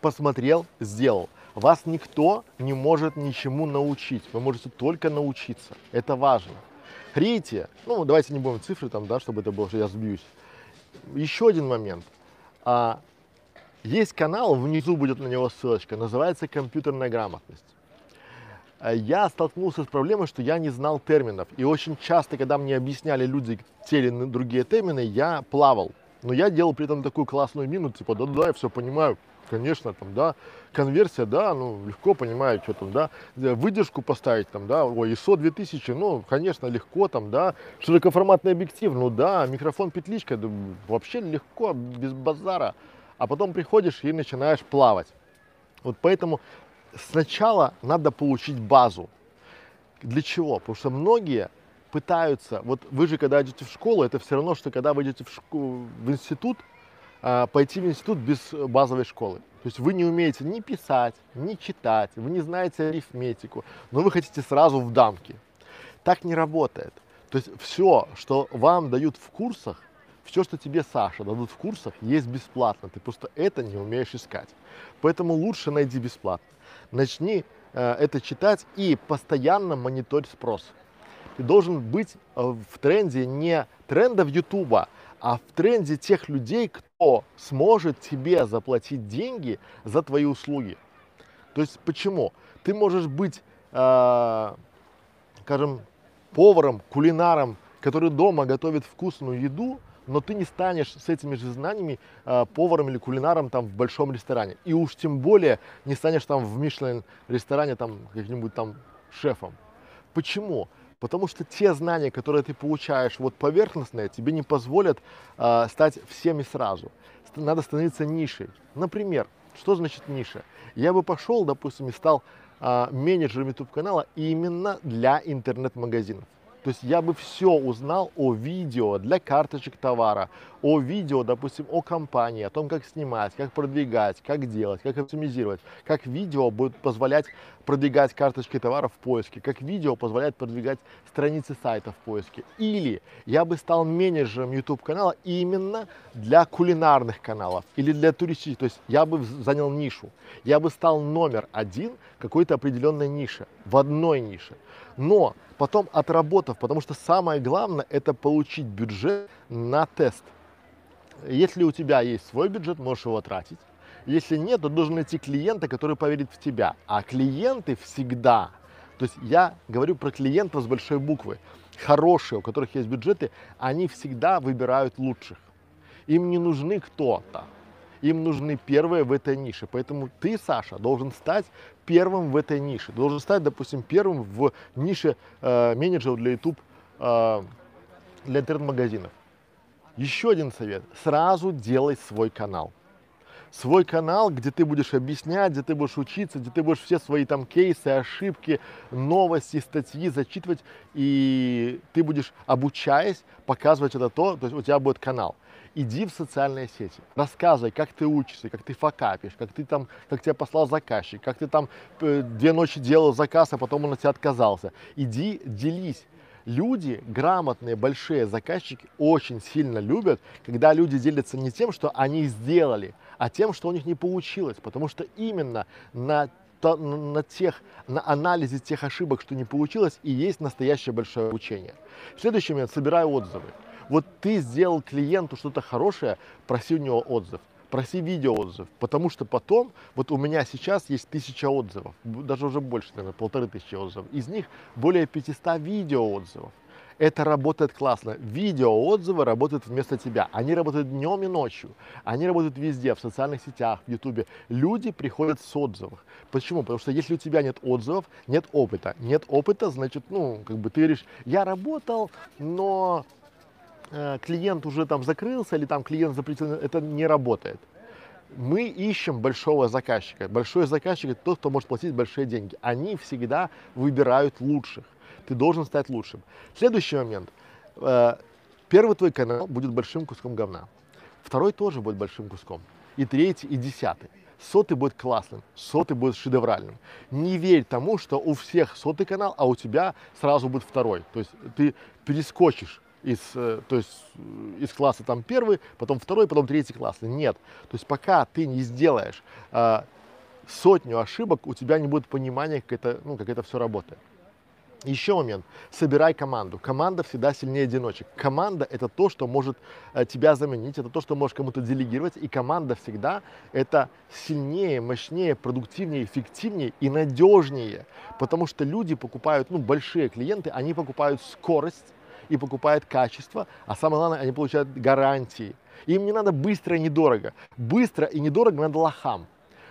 посмотрел, сделал. Вас никто не может ничему научить. Вы можете только научиться. Это важно. Третье, ну давайте не будем цифры там, да, чтобы это было, что я сбьюсь. Еще один момент. А, есть канал, внизу будет на него ссылочка, называется компьютерная грамотность. А, я столкнулся с проблемой, что я не знал терминов. И очень часто, когда мне объясняли люди те или другие термины, я плавал. Но я делал при этом такую классную мину, типа, да-да, я все понимаю, конечно, там, да, конверсия, да, ну, легко понимаю, что там, да, выдержку поставить, там, да, ой, ISO 2000, ну, конечно, легко, там, да, широкоформатный объектив, ну, да, микрофон петличка, да, вообще легко, без базара, а потом приходишь и начинаешь плавать. Вот поэтому сначала надо получить базу. Для чего? Потому что многие пытаются, вот вы же когда идете в школу, это все равно, что когда вы идете в, школу, в институт, а, пойти в институт без базовой школы. То есть вы не умеете ни писать, ни читать, вы не знаете арифметику, но вы хотите сразу в дамки. Так не работает. То есть все, что вам дают в курсах, все, что тебе, Саша, дадут в курсах, есть бесплатно. Ты просто это не умеешь искать. Поэтому лучше найди бесплатно. Начни э, это читать и постоянно мониторь спрос ты должен быть э, в тренде не трендов Ютуба, а в тренде тех людей, кто сможет тебе заплатить деньги за твои услуги. То есть почему? Ты можешь быть, э, скажем, поваром, кулинаром, который дома готовит вкусную еду, но ты не станешь с этими же знаниями э, поваром или кулинаром там в большом ресторане. И уж тем более не станешь там в Мишлен ресторане там каким-нибудь там шефом. Почему? Потому что те знания, которые ты получаешь вот поверхностные, тебе не позволят э, стать всеми сразу. Надо становиться нишей. Например, что значит ниша? Я бы пошел, допустим, и стал э, менеджером YouTube канала именно для интернет-магазинов. То есть я бы все узнал о видео для карточек товара, о видео, допустим, о компании, о том, как снимать, как продвигать, как делать, как оптимизировать, как видео будет позволять продвигать карточки товара в поиске, как видео позволяет продвигать страницы сайта в поиске. Или я бы стал менеджером YouTube канала именно для кулинарных каналов или для туристических. То есть я бы занял нишу. Я бы стал номер один какой-то определенной нише, в одной нише. Но потом отработав, потому что самое главное это получить бюджет на тест. Если у тебя есть свой бюджет, можешь его тратить. Если нет, то должен найти клиента, который поверит в тебя. А клиенты всегда, то есть я говорю про клиентов с большой буквы, хорошие, у которых есть бюджеты, они всегда выбирают лучших. Им не нужны кто-то, им нужны первые в этой нише. Поэтому ты, Саша, должен стать первым в этой нише. Должен стать, допустим, первым в нише э, менеджеров для YouTube, э, для интернет-магазинов. Еще один совет. Сразу делай свой канал. Свой канал, где ты будешь объяснять, где ты будешь учиться, где ты будешь все свои там кейсы, ошибки, новости, статьи зачитывать, и ты будешь, обучаясь, показывать это то, то есть у тебя будет канал иди в социальные сети, рассказывай, как ты учишься, как ты факапишь, как ты там, как тебя послал заказчик, как ты там э, две ночи делал заказ, а потом он от тебя отказался. Иди, делись. Люди, грамотные, большие заказчики очень сильно любят, когда люди делятся не тем, что они сделали, а тем, что у них не получилось. Потому что именно на на тех, на анализе тех ошибок, что не получилось, и есть настоящее большое обучение. Следующий момент, собираю отзывы. Вот ты сделал клиенту что-то хорошее, проси у него отзыв проси видео отзыв, потому что потом, вот у меня сейчас есть тысяча отзывов, даже уже больше, наверное, полторы тысячи отзывов, из них более 500 видео отзывов. Это работает классно. Видео отзывы работают вместо тебя. Они работают днем и ночью. Они работают везде, в социальных сетях, в ютубе. Люди приходят с отзывов. Почему? Потому что если у тебя нет отзывов, нет опыта. Нет опыта, значит, ну, как бы ты говоришь, я работал, но Э, клиент уже там закрылся или там клиент запретил, это не работает. Мы ищем большого заказчика. Большой заказчик это тот, кто может платить большие деньги. Они всегда выбирают лучших. Ты должен стать лучшим. Следующий момент. Э, первый твой канал будет большим куском говна. Второй тоже будет большим куском. И третий, и десятый. Сотый будет классным, сотый будет шедевральным. Не верь тому, что у всех сотый канал, а у тебя сразу будет второй. То есть ты перескочишь из, э, то есть э, из класса там первый, потом второй, потом третий класс. Нет. То есть пока ты не сделаешь э, сотню ошибок, у тебя не будет понимания, как это, ну, как это все работает. Еще момент. Собирай команду. Команда всегда сильнее одиночек. Команда это то, что может э, тебя заменить, это то, что можешь кому-то делегировать. И команда всегда это сильнее, мощнее, продуктивнее, эффективнее и надежнее. Потому что люди покупают, ну, большие клиенты, они покупают скорость и покупают качество, а самое главное, они получают гарантии. Им не надо быстро и недорого. Быстро и недорого надо лохам.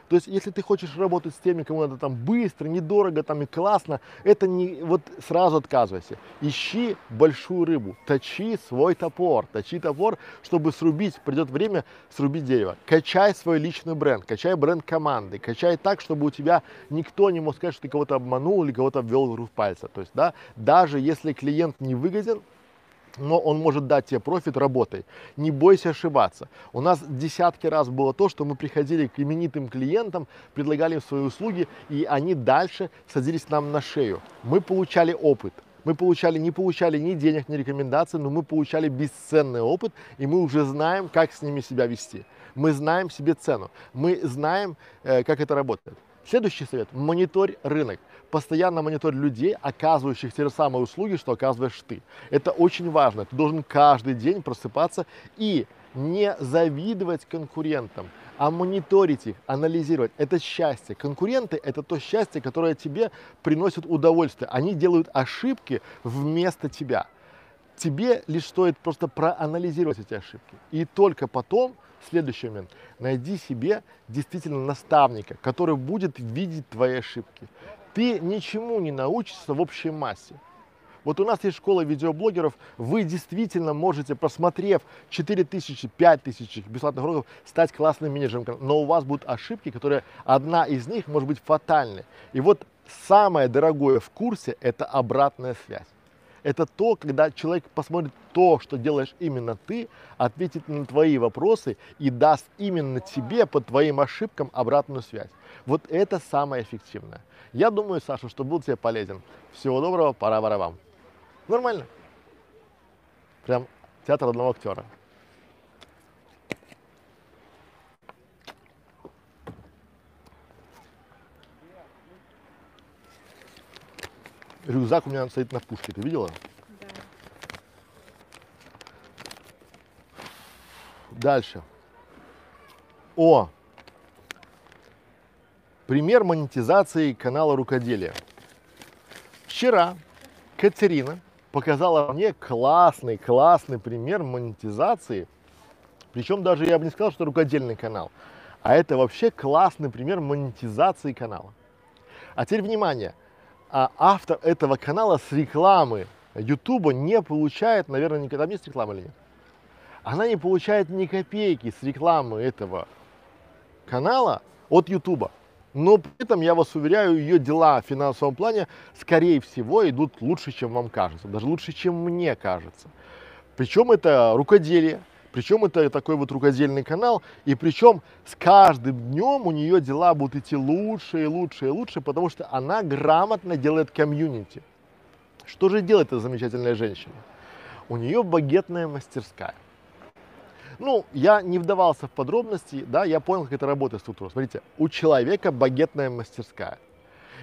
То есть, если ты хочешь работать с теми, кому надо там быстро, недорого там и классно, это не вот сразу отказывайся. Ищи большую рыбу, точи свой топор, точи топор, чтобы срубить, придет время срубить дерево. Качай свой личный бренд, качай бренд команды, качай так, чтобы у тебя никто не мог сказать, что ты кого-то обманул или кого-то ввел в пальца. То есть, да, даже если клиент не выгоден, но он может дать тебе профит работой. Не бойся ошибаться. У нас десятки раз было то, что мы приходили к именитым клиентам, предлагали им свои услуги, и они дальше садились нам на шею. Мы получали опыт. Мы получали, не получали ни денег, ни рекомендаций, но мы получали бесценный опыт, и мы уже знаем, как с ними себя вести. Мы знаем себе цену, мы знаем, э, как это работает. Следующий совет. Мониторь рынок. Постоянно мониторь людей, оказывающих те же самые услуги, что оказываешь ты. Это очень важно. Ты должен каждый день просыпаться и не завидовать конкурентам, а мониторить их, анализировать. Это счастье. Конкуренты – это то счастье, которое тебе приносит удовольствие. Они делают ошибки вместо тебя. Тебе лишь стоит просто проанализировать эти ошибки. И только потом Следующий момент. Найди себе действительно наставника, который будет видеть твои ошибки. Ты ничему не научишься в общей массе. Вот у нас есть школа видеоблогеров, вы действительно можете, просмотрев 4 тысячи, 5 тысяч бесплатных уроков, стать классным менеджером, но у вас будут ошибки, которые одна из них может быть фатальной. И вот самое дорогое в курсе – это обратная связь это то, когда человек посмотрит то, что делаешь именно ты, ответит на твои вопросы и даст именно тебе по твоим ошибкам обратную связь. Вот это самое эффективное. Я думаю, Саша, что был тебе полезен. Всего доброго, пора вам. Нормально? Прям театр одного актера. Рюкзак у меня стоит на пушке, ты видела? Да. Дальше. О! Пример монетизации канала рукоделия. Вчера Катерина показала мне классный, классный пример монетизации. Причем даже я бы не сказал, что рукодельный канал. А это вообще классный пример монетизации канала. А теперь внимание а автор этого канала с рекламы Ютуба не получает, наверное, никогда есть реклама или нет? Она не получает ни копейки с рекламы этого канала от Ютуба. Но при этом, я вас уверяю, ее дела в финансовом плане, скорее всего, идут лучше, чем вам кажется. Даже лучше, чем мне кажется. Причем это рукоделие, причем это такой вот рукодельный канал, и причем с каждым днем у нее дела будут идти лучше и лучше и лучше, потому что она грамотно делает комьюнити. Что же делает эта замечательная женщина? У нее багетная мастерская. Ну, я не вдавался в подробности, да, я понял, как это работает структура. Смотрите, у человека багетная мастерская –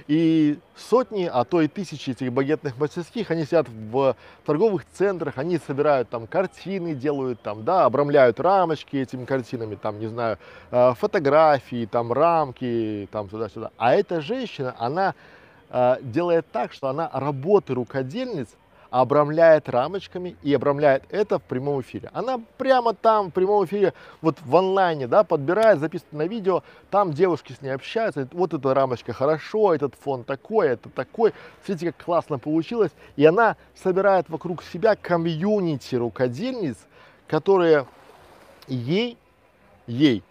и сотни, а то и тысячи этих багетных мастерских, они сидят в торговых центрах, они собирают там картины, делают там, да, обрамляют рамочки этими картинами, там, не знаю, э, фотографии, там, рамки, там, сюда-сюда. А эта женщина, она э, делает так, что она работы рукодельниц обрамляет рамочками и обрамляет это в прямом эфире. Она прямо там в прямом эфире, вот в онлайне, да, подбирает, записывает на видео, там девушки с ней общаются, вот эта рамочка хорошо, этот фон такой, это такой, смотрите, как классно получилось. И она собирает вокруг себя комьюнити рукодельниц, которые ей, ей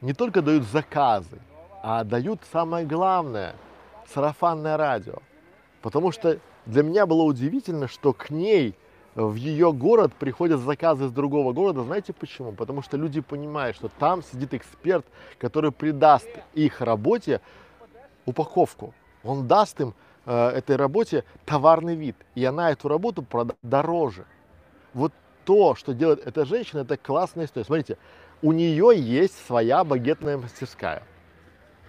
не только дают заказы, а дают самое главное, сарафанное радио. Потому что для меня было удивительно, что к ней в ее город приходят заказы из другого города. Знаете почему? Потому что люди понимают, что там сидит эксперт, который придаст их работе упаковку. Он даст им э, этой работе товарный вид, и она эту работу продаст дороже. Вот то, что делает эта женщина, это классная история. Смотрите, у нее есть своя багетная мастерская.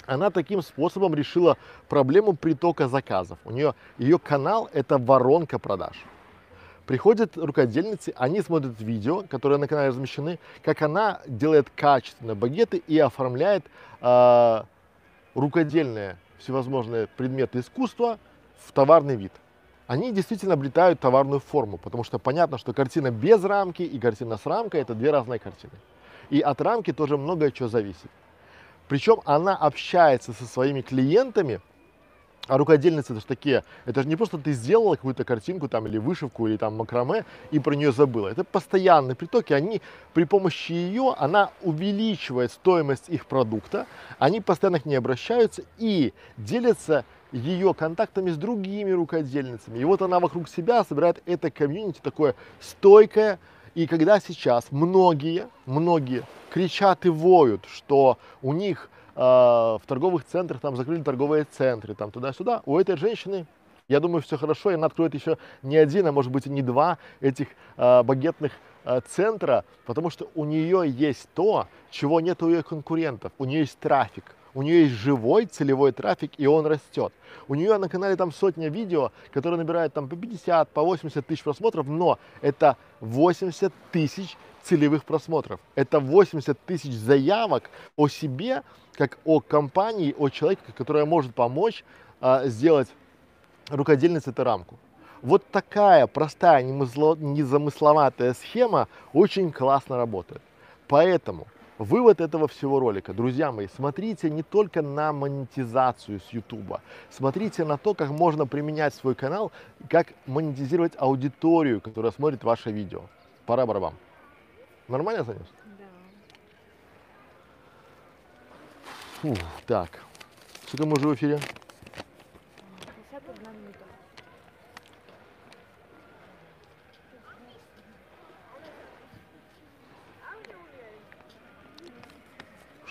Она таким способом решила проблему притока заказов. У нее ее канал это воронка продаж. Приходят рукодельницы, они смотрят видео, которые на канале размещены, как она делает качественные багеты и оформляет э, рукодельные всевозможные предметы искусства в товарный вид. Они действительно обретают товарную форму, потому что понятно, что картина без рамки и картина с рамкой это две разные картины. И от рамки тоже многое чего зависит. Причем она общается со своими клиентами, а рукодельницы это же такие, это же не просто ты сделала какую-то картинку там или вышивку или там макраме и про нее забыла. Это постоянные притоки, они при помощи ее, она увеличивает стоимость их продукта, они постоянно к ней обращаются и делятся ее контактами с другими рукодельницами. И вот она вокруг себя собирает это комьюнити такое стойкое. И когда сейчас многие, многие кричат и воют, что у них а, в торговых центрах, там закрыли торговые центры, там туда-сюда. У этой женщины, я думаю, все хорошо, и она откроет еще не один, а может быть и не два этих э, багетных э, центра, потому что у нее есть то, чего нет у ее конкурентов. У нее есть трафик, у нее есть живой целевой трафик, и он растет. У нее на канале там сотня видео, которые набирают там по 50, по 80 тысяч просмотров, но это 80 тысяч целевых просмотров. Это 80 тысяч заявок о себе, как о компании, о человеке, который может помочь а, сделать рукодельнице эту рамку. Вот такая простая, незамысловатая схема очень классно работает. Поэтому вывод этого всего ролика, друзья мои, смотрите не только на монетизацию с YouTube, смотрите на то, как можно применять свой канал, как монетизировать аудиторию, которая смотрит ваше видео. Пора барабам. Нормально занес? Да. Фу, так. Сколько мы уже в эфире?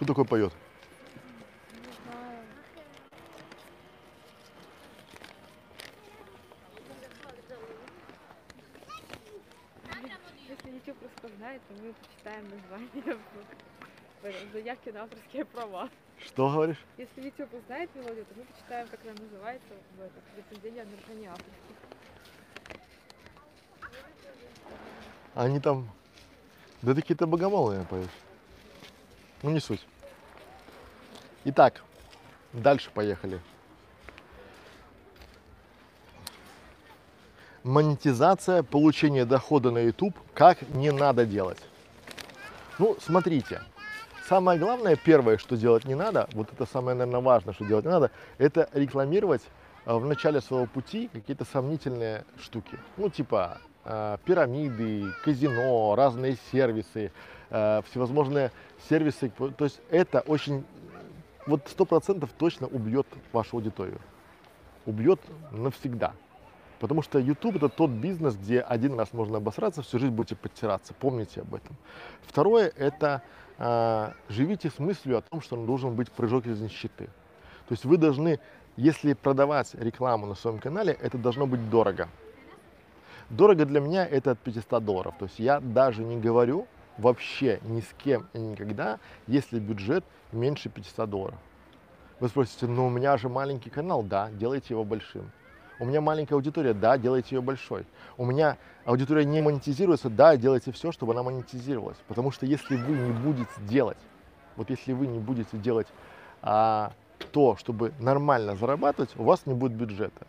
Что такое поет? Если YouTube распознает, то мы почитаем название заявке на авторские права. Что говоришь? Если YouTube узнает мелодию, то мы почитаем, как она называется в этом лицензионе о нарушении авторских. Они там, да такие-то богомолы поют. Ну не суть. Итак, дальше поехали. Монетизация, получение дохода на YouTube, как не надо делать. Ну, смотрите, самое главное, первое, что делать не надо, вот это самое, наверное, важное, что делать не надо, это рекламировать а, в начале своего пути какие-то сомнительные штуки. Ну, типа э, пирамиды, казино, разные сервисы, э, всевозможные сервисы. То есть это очень, вот сто процентов точно убьет вашу аудиторию. Убьет навсегда. Потому что YouTube это тот бизнес, где один раз можно обосраться, всю жизнь будете подтираться. Помните об этом. Второе это э, живите с мыслью о том, что должен быть прыжок из нищеты. То есть вы должны, если продавать рекламу на своем канале, это должно быть дорого. Дорого для меня это от 500 долларов. То есть я даже не говорю вообще ни с кем и никогда, если бюджет меньше 500 долларов. Вы спросите, ну у меня же маленький канал, да, делайте его большим. У меня маленькая аудитория, да, делайте ее большой. У меня аудитория не монетизируется, да, делайте все, чтобы она монетизировалась. Потому что если вы не будете делать, вот если вы не будете делать а, то, чтобы нормально зарабатывать, у вас не будет бюджета.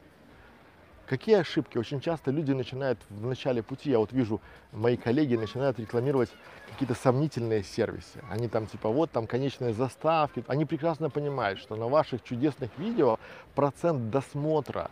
Какие ошибки? Очень часто люди начинают в начале пути, я вот вижу, мои коллеги начинают рекламировать какие-то сомнительные сервисы. Они там типа вот там конечные заставки. Они прекрасно понимают, что на ваших чудесных видео процент досмотра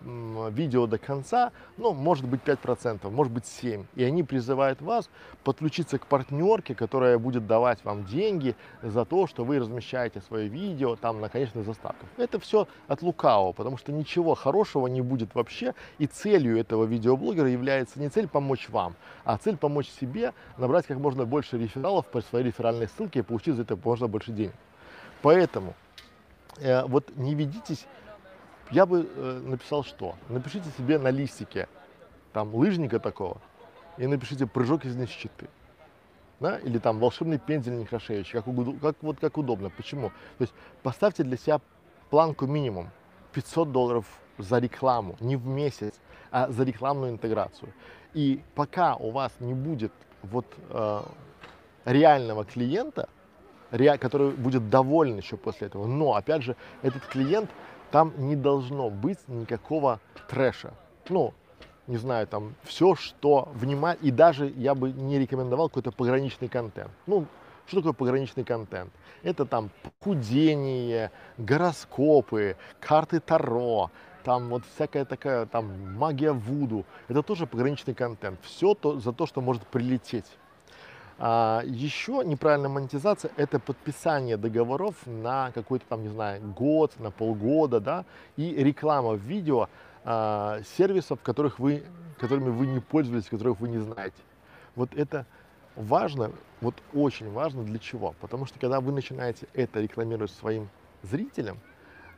видео до конца, ну, может быть 5%, может быть 7%. И они призывают вас подключиться к партнерке, которая будет давать вам деньги за то, что вы размещаете свое видео там на конечных заставках. Это все от лукавого, потому что ничего хорошего не будет вообще. И целью этого видеоблогера является не цель помочь вам, а цель помочь себе набрать как можно больше рефералов по своей реферальной ссылке и получить за это можно больше денег. Поэтому э, вот не ведитесь я бы э, написал что? Напишите себе на листике, там, лыжника такого, и напишите прыжок из нищеты. Да? Или там волшебный пендель Некрашевич, как, как, вот как удобно. Почему? То есть поставьте для себя планку минимум 500 долларов за рекламу, не в месяц, а за рекламную интеграцию. И пока у вас не будет вот э, реального клиента, который будет доволен еще после этого, но опять же этот клиент там не должно быть никакого трэша. Ну, не знаю, там все, что внимать, и даже я бы не рекомендовал какой-то пограничный контент. Ну, что такое пограничный контент? Это там худение, гороскопы, карты Таро, там вот всякая такая там магия Вуду. Это тоже пограничный контент. Все то, за то, что может прилететь. А, еще неправильная монетизация – это подписание договоров на какой-то там, не знаю, год, на полгода, да, и реклама в видео а, сервисов, которых вы, которыми вы не пользовались, которых вы не знаете. Вот это важно, вот очень важно для чего? Потому что когда вы начинаете это рекламировать своим зрителям,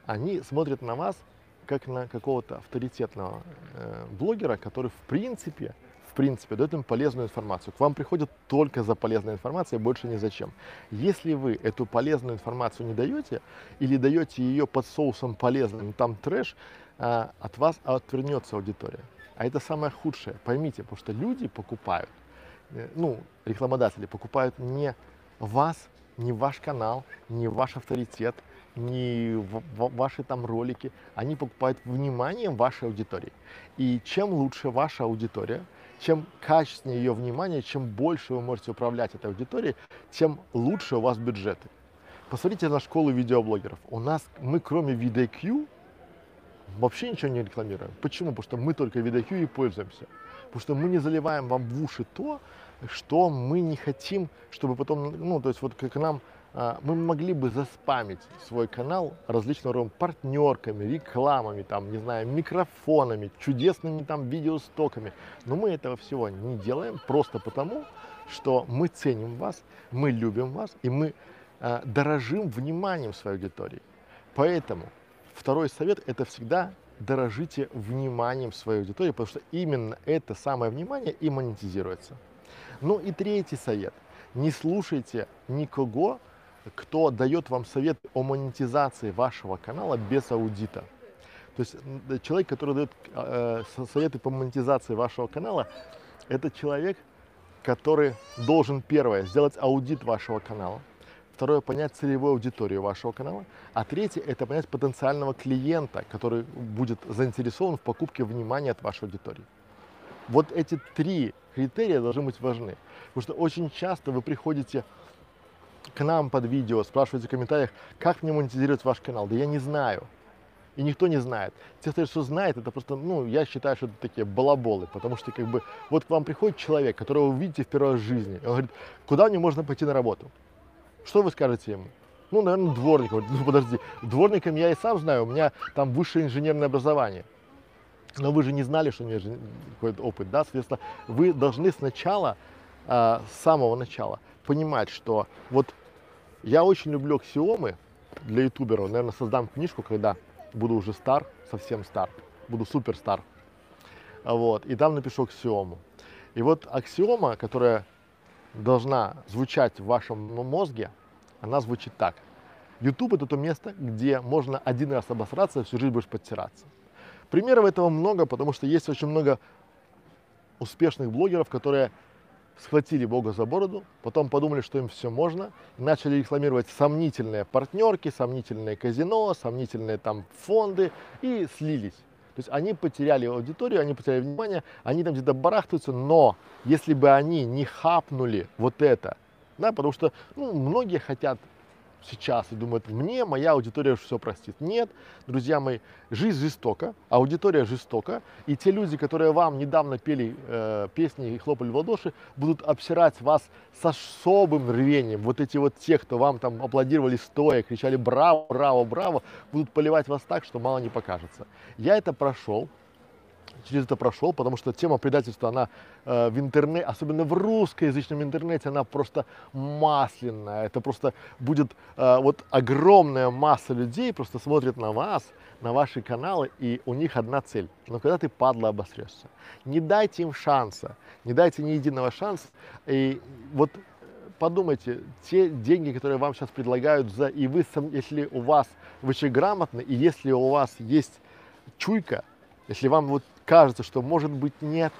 они смотрят на вас как на какого-то авторитетного э, блогера, который в принципе, принципе дает им полезную информацию. К вам приходят только за полезной информацией, больше ни зачем. Если вы эту полезную информацию не даете или даете ее под соусом полезным, там трэш, э, от вас отвернется аудитория. А это самое худшее, поймите, потому что люди покупают, э, ну, рекламодатели покупают не вас, не ваш канал, не ваш авторитет, не ваши там ролики, они покупают вниманием вашей аудитории. И чем лучше ваша аудитория, чем качественнее ее внимание, чем больше вы можете управлять этой аудиторией, тем лучше у вас бюджеты. Посмотрите на школу видеоблогеров. У нас, мы кроме VidIQ вообще ничего не рекламируем. Почему? Потому что мы только VidIQ и пользуемся. Потому что мы не заливаем вам в уши то, что мы не хотим, чтобы потом, ну, то есть вот как нам, мы могли бы заспамить свой канал различного рода партнерками, рекламами, там, не знаю, микрофонами, чудесными там видеостоками. Но мы этого всего не делаем просто потому, что мы ценим вас, мы любим вас и мы а, дорожим вниманием своей аудитории. Поэтому второй совет – это всегда дорожите вниманием своей аудитории, потому что именно это самое внимание и монетизируется. Ну и третий совет. Не слушайте никого, кто дает вам совет о монетизации вашего канала без аудита. То есть человек, который дает э, со- советы по монетизации вашего канала, это человек, который должен, первое, сделать аудит вашего канала, второе, понять целевую аудиторию вашего канала, а третье, это понять потенциального клиента, который будет заинтересован в покупке внимания от вашей аудитории. Вот эти три критерия должны быть важны. Потому что очень часто вы приходите к нам под видео, спрашиваете в комментариях, как мне монетизировать ваш канал. Да я не знаю. И никто не знает. Те, кто знает, это просто, ну, я считаю, что это такие балаболы. Потому что, как бы, вот к вам приходит человек, которого вы видите в первый раз в жизни. И он говорит, куда мне можно пойти на работу? Что вы скажете ему? Ну, наверное, дворник. Он говорит, ну, подожди, дворником я и сам знаю, у меня там высшее инженерное образование. Но вы же не знали, что у меня какой-то опыт, да, соответственно, вы должны сначала, а, с самого начала, понимать, что вот я очень люблю аксиомы для ютуберов, наверное, создам книжку, когда буду уже стар, совсем стар, буду супер стар, вот, и там напишу аксиому. И вот аксиома, которая должна звучать в вашем мозге, она звучит так. YouTube это то место, где можно один раз обосраться, всю жизнь будешь подтираться. Примеров этого много, потому что есть очень много успешных блогеров, которые схватили Бога за бороду, потом подумали, что им все можно, и начали рекламировать сомнительные партнерки, сомнительные казино, сомнительные там фонды и слились. То есть они потеряли аудиторию, они потеряли внимание, они там где-то барахтаются, но если бы они не хапнули вот это, да, потому что ну, многие хотят сейчас и думают, мне моя аудитория все простит. Нет, друзья мои, жизнь жестока, аудитория жестока, и те люди, которые вам недавно пели э, песни и хлопали в ладоши, будут обсирать вас с особым рвением. Вот эти вот те, кто вам там аплодировали стоя, кричали браво, браво, браво, будут поливать вас так, что мало не покажется. Я это прошел, через это прошел, потому что тема предательства, она э, в интернете, особенно в русскоязычном интернете, она просто масляная. Это просто будет э, вот огромная масса людей просто смотрит на вас, на ваши каналы, и у них одна цель. Но когда ты, падла, обосрешься, не дайте им шанса, не дайте ни единого шанса. И вот подумайте, те деньги, которые вам сейчас предлагают за, и вы, сам- если у вас, вы человек грамотный, и если у вас есть чуйка, если вам вот кажется, что может быть нет,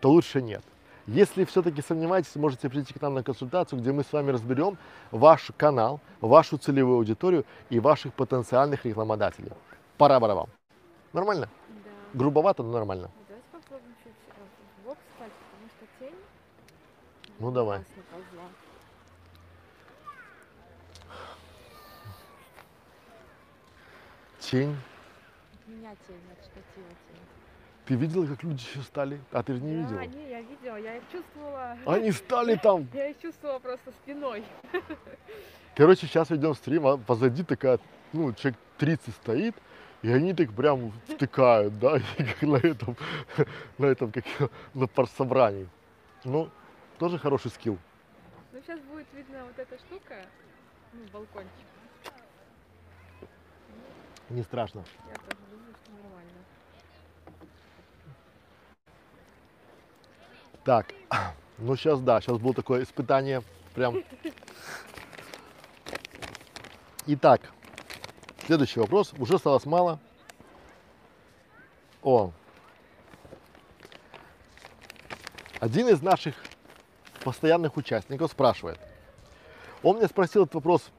то лучше нет. Если все-таки сомневаетесь, можете прийти к нам на консультацию, где мы с вами разберем ваш канал, вашу целевую аудиторию и ваших потенциальных рекламодателей. Пора барабам. Нормально? Да. Грубовато, но нормально. Давайте попробуем чуть э, в бок встать, потому что тень Ну давай. Тень. От меня тень, от штатива тень. Ты видела, как люди еще стали? А ты же не да, видела. не, я видела, я их чувствовала. Они стали там. Я их чувствовала просто спиной. [LAUGHS] Короче, сейчас ведем стрим, а позади такая, ну, человек 30 стоит, и они так прям втыкают, да, [LAUGHS] как на этом, [LAUGHS] на этом, как на партсобрании. Ну, тоже хороший скилл. Ну, сейчас будет видно вот эта штука, ну, балкончик. Не страшно. Я тоже думаю, что нормально. Так, [CLEARS THROAT] ну сейчас да, сейчас было такое испытание прям. Итак, следующий вопрос. Уже осталось мало. О. Один из наших постоянных участников спрашивает. Он меня спросил этот вопрос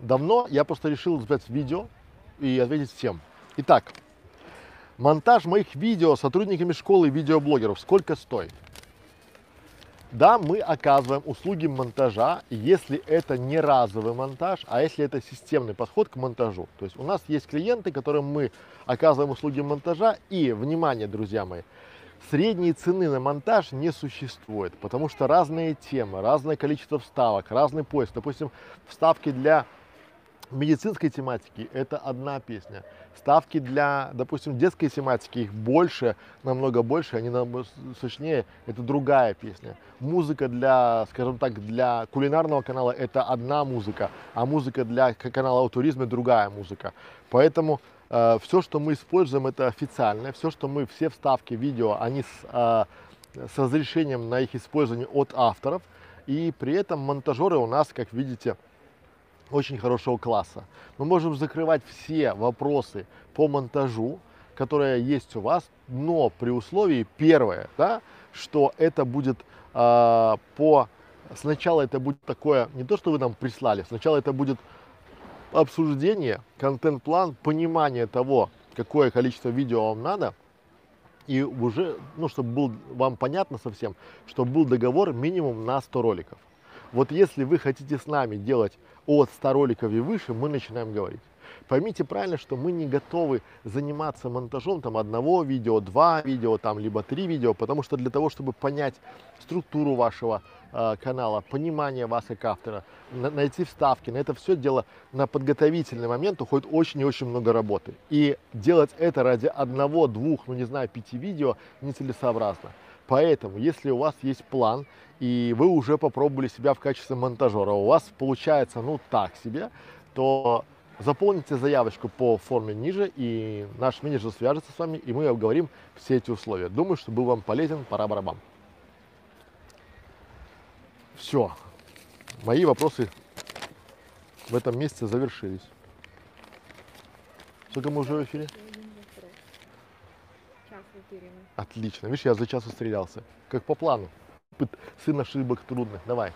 давно, я просто решил записать видео и ответить всем. Итак, Монтаж моих видео сотрудниками школы видеоблогеров сколько стоит? Да, мы оказываем услуги монтажа, если это не разовый монтаж, а если это системный подход к монтажу. То есть у нас есть клиенты, которым мы оказываем услуги монтажа, и, внимание, друзья мои, средней цены на монтаж не существует, потому что разные темы, разное количество вставок, разный поиск. Допустим, вставки для медицинской тематики это одна песня. Ставки для, допустим, детской тематики, их больше, намного больше, они намного сочнее, это другая песня. Музыка для, скажем так, для кулинарного канала это одна музыка, а музыка для канала о туризме другая музыка. Поэтому все, что мы используем, это официально, все, что мы, все вставки видео, они с, э, с разрешением на их использование от авторов, и при этом монтажеры у нас, как видите, очень хорошего класса. Мы можем закрывать все вопросы по монтажу, которые есть у вас, но при условии первое, да, что это будет а, по сначала это будет такое не то, что вы нам прислали, сначала это будет обсуждение, контент-план, понимание того, какое количество видео вам надо, и уже, ну, чтобы был вам понятно совсем, чтобы был договор минимум на 100 роликов. Вот если вы хотите с нами делать от 100 роликов и выше, мы начинаем говорить. Поймите правильно, что мы не готовы заниматься монтажом там одного видео, два видео, там либо три видео, потому что для того, чтобы понять структуру вашего э, канала, понимание вас как автора, на- найти вставки, на это все дело на подготовительный момент уходит очень и очень много работы. И делать это ради одного, двух, ну не знаю, пяти видео нецелесообразно. Поэтому, если у вас есть план, и вы уже попробовали себя в качестве монтажера, у вас получается, ну, так себе, то заполните заявочку по форме ниже, и наш менеджер свяжется с вами, и мы обговорим все эти условия. Думаю, что был вам полезен, пора барабан. Все. Мои вопросы в этом месяце завершились. Сколько мы уже в эфире? Отлично. Видишь, я за час устрелялся. Как по плану. Опыт сын ошибок трудных. Давай.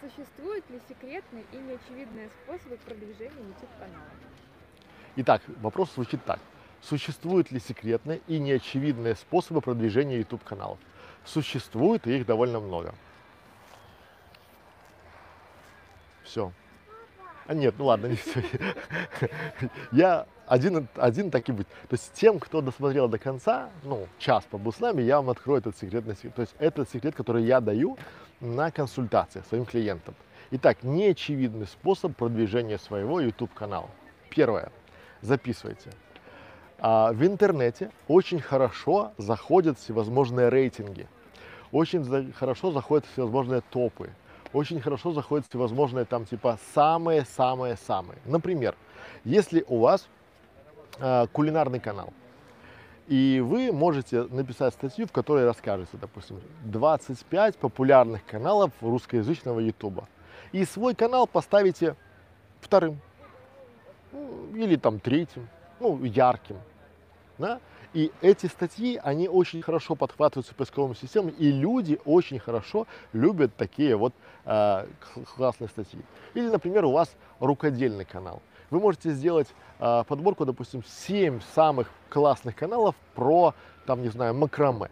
Существуют ли секретные и неочевидные способы продвижения YouTube-канала? Итак, вопрос звучит так. Существуют ли секретные и неочевидные способы продвижения YouTube каналов? Существует, и их довольно много. Все. А нет, ну ладно, не все. [LAUGHS] Я один, один так и быть. То есть тем, кто досмотрел до конца, ну, час побыл с нами, я вам открою этот секретный секрет. То есть это секрет, который я даю на консультациях своим клиентам. Итак, неочевидный способ продвижения своего YouTube канала. Первое. Записывайте. А в интернете очень хорошо заходят всевозможные рейтинги, очень за- хорошо заходят всевозможные топы, очень хорошо заходят всевозможные там типа самые-самые-самые. Например, если у вас кулинарный канал, и вы можете написать статью, в которой расскажете, допустим, 25 популярных каналов русскоязычного ютуба. И свой канал поставите вторым ну, или там третьим, ну, ярким. Да? И эти статьи, они очень хорошо подхватываются поисковыми системами, и люди очень хорошо любят такие вот э, классные статьи. Или, например, у вас рукодельный канал. Вы можете сделать э, подборку, допустим, 7 самых классных каналов про, там, не знаю, макраме.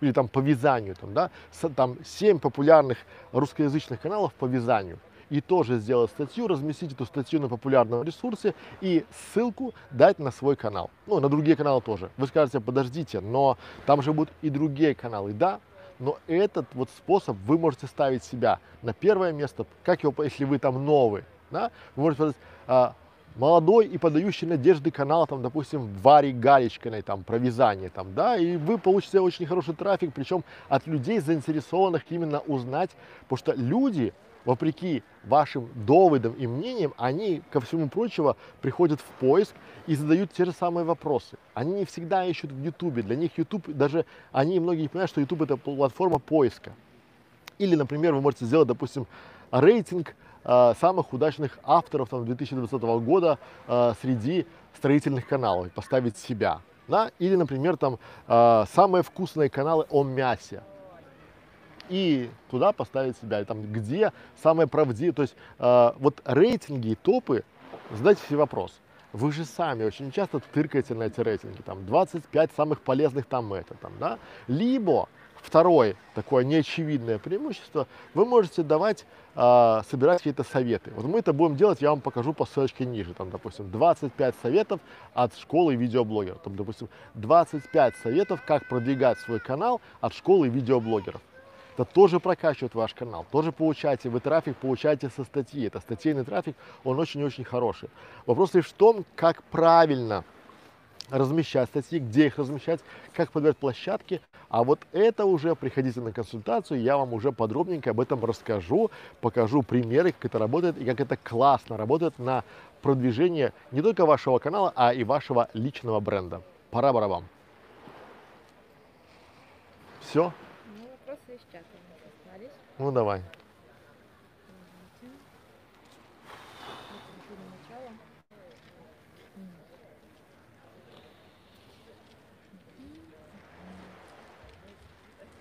Или там по вязанию, там, да, С- там 7 популярных русскоязычных каналов по вязанию. И тоже сделать статью, разместить эту статью на популярном ресурсе и ссылку дать на свой канал. Ну, на другие каналы тоже. Вы скажете, подождите, но там же будут и другие каналы. Да, но этот вот способ вы можете ставить себя на первое место, как его, если вы там новый, да, вы можете сказать, молодой и подающий надежды канал, там, допустим, Вари Галичкиной, там, про вязание, там, да, и вы получите очень хороший трафик, причем от людей, заинтересованных именно узнать, потому что люди, вопреки вашим доводам и мнениям, они, ко всему прочему, приходят в поиск и задают те же самые вопросы. Они не всегда ищут в Ютубе. Для них YouTube, даже они многие не понимают, что YouTube это платформа поиска. Или, например, вы можете сделать, допустим, рейтинг э, самых удачных авторов там, 2020 года э, среди строительных каналов, поставить себя. Да? Или, например, там э, самые вкусные каналы о мясе. И туда поставить себя, и там где самые правдивые, то есть э, вот рейтинги и топы, задайте себе вопрос. Вы же сами очень часто тыркаете на эти рейтинги, там 25 самых полезных там это, там, да? Либо второе такое неочевидное преимущество, вы можете давать, э, собирать какие-то советы. Вот мы это будем делать, я вам покажу по ссылочке ниже, там, допустим, 25 советов от школы видеоблогеров, там, допустим, 25 советов, как продвигать свой канал от школы видеоблогеров. Это тоже прокачивает ваш канал, тоже получаете, вы трафик получаете со статьи. Это статейный трафик, он очень-очень хороший. Вопрос лишь в том, как правильно размещать статьи, где их размещать, как подбирать площадки. А вот это уже приходите на консультацию, я вам уже подробненько об этом расскажу, покажу примеры, как это работает и как это классно работает на продвижение не только вашего канала, а и вашего личного бренда. Пора барабам. Все? Ну, вопросы из чата. Ну давай.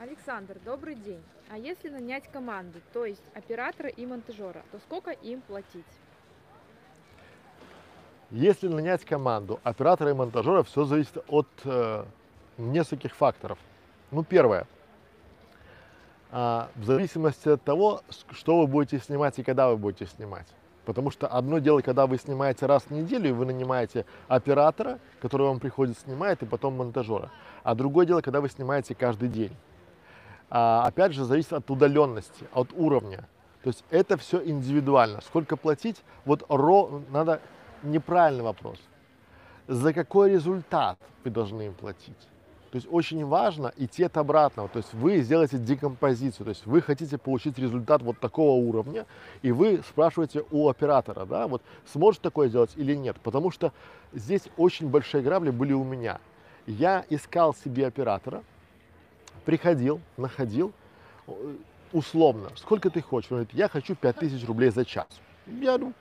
Александр, добрый день. А если нанять команду, то есть оператора и монтажера, то сколько им платить? Если нанять команду оператора и монтажера, все зависит от э, нескольких факторов. Ну, первое. А, в зависимости от того, что вы будете снимать и когда вы будете снимать. Потому что одно дело, когда вы снимаете раз в неделю, и вы нанимаете оператора, который вам приходит снимает, и потом монтажера. А другое дело, когда вы снимаете каждый день. А, опять же, зависит от удаленности, от уровня. То есть это все индивидуально. Сколько платить? Вот ро, надо неправильный вопрос. За какой результат вы должны им платить? То есть очень важно идти от обратного. То есть вы сделаете декомпозицию. То есть вы хотите получить результат вот такого уровня, и вы спрашиваете у оператора, да, вот сможет такое сделать или нет. Потому что здесь очень большие грабли были у меня. Я искал себе оператора, приходил, находил, э, условно, сколько ты хочешь? Он говорит, я хочу 5000 рублей за час. Я ну,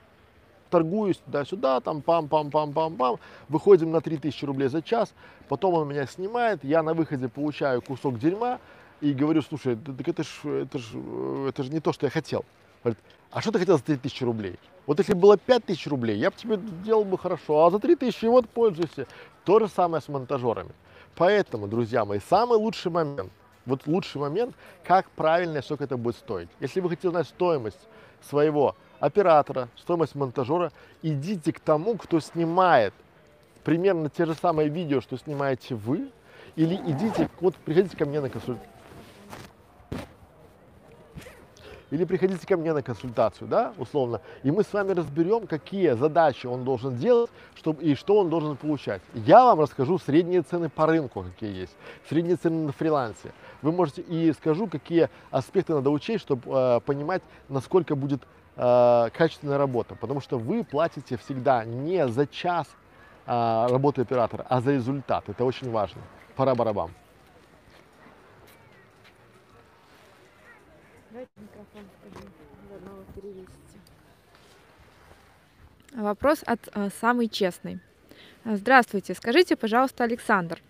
торгуюсь туда-сюда, там пам-пам-пам-пам-пам, выходим на 3000 рублей за час, потом он меня снимает, я на выходе получаю кусок дерьма и говорю, слушай, так это ж, это ж, э, это ж не то, что я хотел. Говорит, а что ты хотел за 3000 рублей? Вот если бы было 5000 рублей, я бы тебе делал бы хорошо, а за 3000 вот пользуйся. То же самое с монтажерами. Поэтому, друзья мои, самый лучший момент, вот лучший момент, как правильно сколько это будет стоить. Если вы хотите знать стоимость своего оператора, стоимость монтажера, идите к тому, кто снимает примерно те же самые видео, что снимаете вы, или идите, вот приходите ко мне на консультацию. Или приходите ко мне на консультацию, да, условно, и мы с вами разберем, какие задачи он должен делать чтобы, и что он должен получать. Я вам расскажу средние цены по рынку, какие есть, средние цены на фрилансе. Вы можете и скажу, какие аспекты надо учесть, чтобы э, понимать, насколько будет э, качественная работа, потому что вы платите всегда не за час э, работы оператора, а за результат. Это очень важно. Пора барабам. Давайте микрофон скажи, заодно вы перевесите. Вопрос от э, самый честный. Э, Здравствуйте, скажите, пожалуйста, Александр,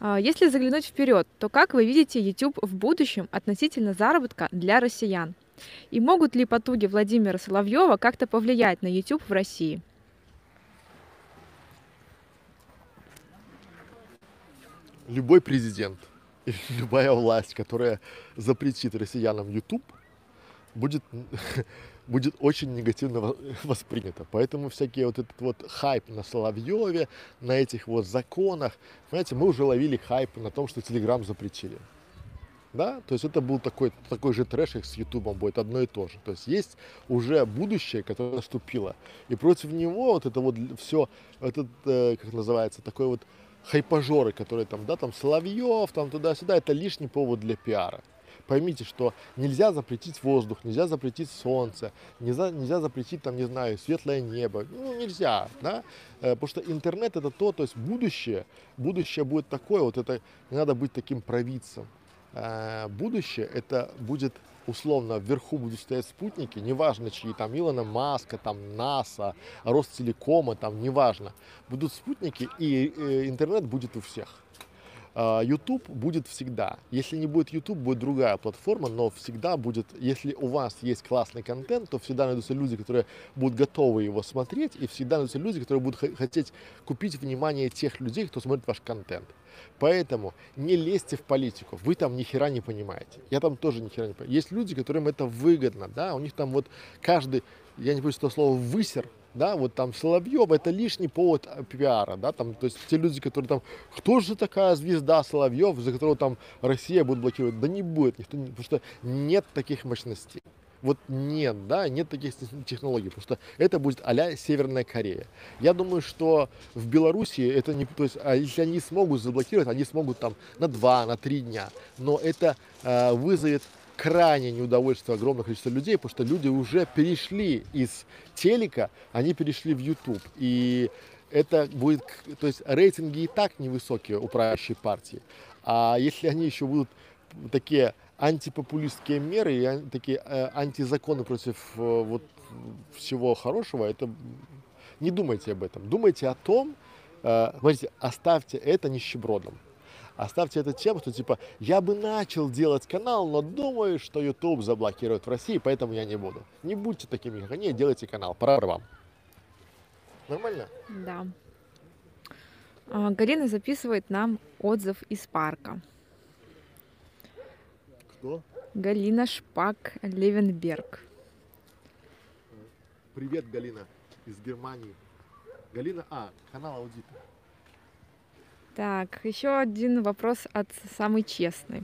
э, если заглянуть вперед, то как вы видите YouTube в будущем относительно заработка для россиян? И могут ли потуги Владимира Соловьева как-то повлиять на YouTube в России? любой президент [LAUGHS] любая власть, которая запретит россиянам YouTube, будет, [LAUGHS] будет очень негативно во- [LAUGHS] воспринята. Поэтому всякие вот этот вот хайп на Соловьеве, на этих вот законах, понимаете, мы уже ловили хайп на том, что Telegram запретили. Да, то есть это был такой, такой же трэш, как с Ютубом будет одно и то же. То есть есть уже будущее, которое наступило. И против него вот это вот все, этот, э, как называется, такой вот хайпажоры, которые там, да, там Соловьев, там туда-сюда, это лишний повод для пиара. Поймите, что нельзя запретить воздух, нельзя запретить солнце, нельзя, нельзя запретить, там, не знаю, светлое небо. Ну, нельзя, да, Э, потому что интернет это то, то есть будущее, будущее будет такое, вот это, не надо быть таким провидцем. Э, Будущее это будет условно вверху будут стоять спутники, неважно чьи, там Илона Маска, там НАСА, Ростелекома, там неважно. Будут спутники и э, интернет будет у всех. А, YouTube будет всегда. Если не будет YouTube, будет другая платформа, но всегда будет, если у вас есть классный контент, то всегда найдутся люди, которые будут готовы его смотреть, и всегда найдутся люди, которые будут хо- хотеть купить внимание тех людей, кто смотрит ваш контент. Поэтому не лезьте в политику, вы там ни хера не понимаете. Я там тоже ни хера не понимаю. Есть люди, которым это выгодно, да, у них там вот каждый, я не боюсь этого слова, высер, да, вот там Соловьев, это лишний повод э, пиара, да, там, то есть те люди, которые там, кто же такая звезда Соловьев, за которого там Россия будет блокировать, да не будет никто, потому что нет таких мощностей. Вот нет, да, нет таких тех- технологий, потому что это будет а Северная Корея. Я думаю, что в Беларуси это не, то есть, а если они смогут заблокировать, они смогут там на два, на три дня, но это э, вызовет крайнее неудовольствие огромного количества людей, потому что люди уже перешли из телека, они перешли в YouTube. И это будет, то есть рейтинги и так невысокие у правящей партии. А если они еще будут такие антипопулистские меры и такие э, антизаконы против э, вот всего хорошего, это не думайте об этом. Думайте о том, э, смотрите, оставьте это нищебродом. Оставьте это тем, что типа я бы начал делать канал, но думаю, что YouTube заблокирует в России, поэтому я не буду. Не будьте такими, как они, делайте канал. Пора вам. Нормально? Да. А, Галина записывает нам отзыв из парка. Кто? Галина Шпак Левенберг. Привет, Галина из Германии. Галина, а, канал Аудита. Так, еще один вопрос от самый честный.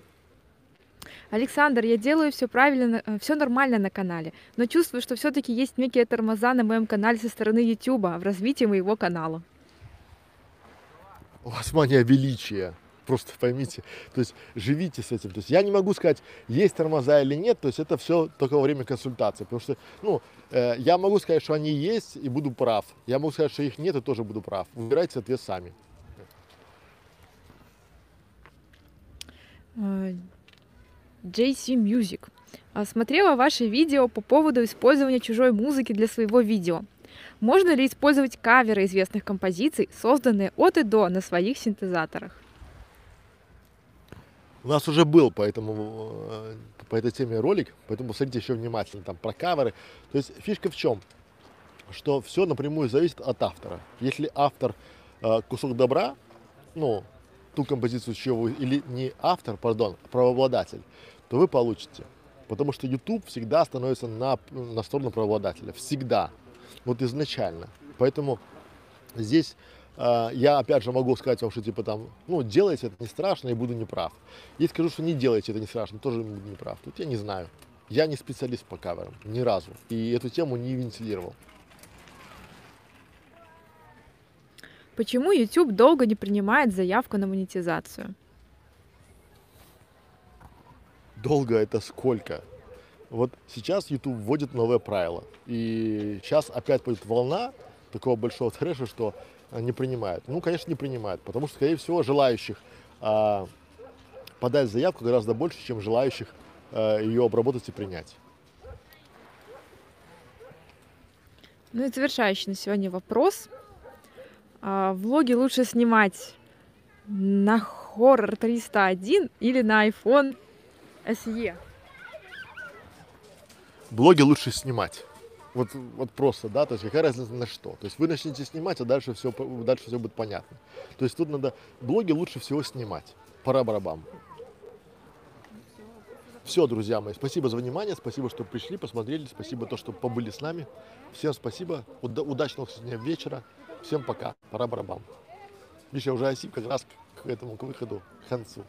Александр, я делаю все правильно, все нормально на канале, но чувствую, что все-таки есть некие тормоза на моем канале со стороны YouTube в развитии моего канала. У вас [LAUGHS] мания величия. Просто поймите, то есть живите с этим. То есть я не могу сказать, есть тормоза или нет, то есть это все только во время консультации. Потому что, ну, э, я могу сказать, что они есть и буду прав. Я могу сказать, что их нет и тоже буду прав. Выбирайте ответ сами. Э, JC Music. А, Смотрела ваши видео по поводу использования чужой музыки для своего видео. Можно ли использовать каверы известных композиций, созданные от и до на своих синтезаторах? У нас уже был по, этому, э, по этой теме ролик, поэтому посмотрите еще внимательно там про каверы. То есть фишка в чем? Что все напрямую зависит от автора. Если автор э, кусок добра, ну, ту композицию, чьего вы, или не автор, пардон, а правообладатель, то вы получите. Потому что YouTube всегда становится на, на сторону правообладателя. Всегда. Вот изначально. Поэтому здесь я опять же могу сказать вам, что типа там, ну, делайте это не страшно, и буду неправ. Если скажу, что не делайте это не страшно, тоже буду неправ. Тут я не знаю. Я не специалист по каверам, ни разу. И эту тему не вентилировал. Почему YouTube долго не принимает заявку на монетизацию? Долго это сколько? Вот сейчас YouTube вводит новое правило. И сейчас опять пойдет волна такого большого трэша, что а, не принимают. Ну, конечно, не принимают, потому что, скорее всего, желающих а, подать заявку гораздо больше, чем желающих а, ее обработать и принять. Ну и завершающий на сегодня вопрос. А, Влоги лучше снимать на Horror 301 или на iPhone SE? Блоги лучше снимать. Вот, вот просто, да, то есть какая разница на что. То есть вы начнете снимать, а дальше все, дальше все будет понятно. То есть тут надо, блоги лучше всего снимать. Пора барабам. Все, друзья мои, спасибо за внимание, спасибо, что пришли, посмотрели, спасибо то, что побыли с нами. Всем спасибо, уда- удачного сегодня вечера, всем пока, пора барабам. Миша уже осип как раз к этому, к выходу, к концу.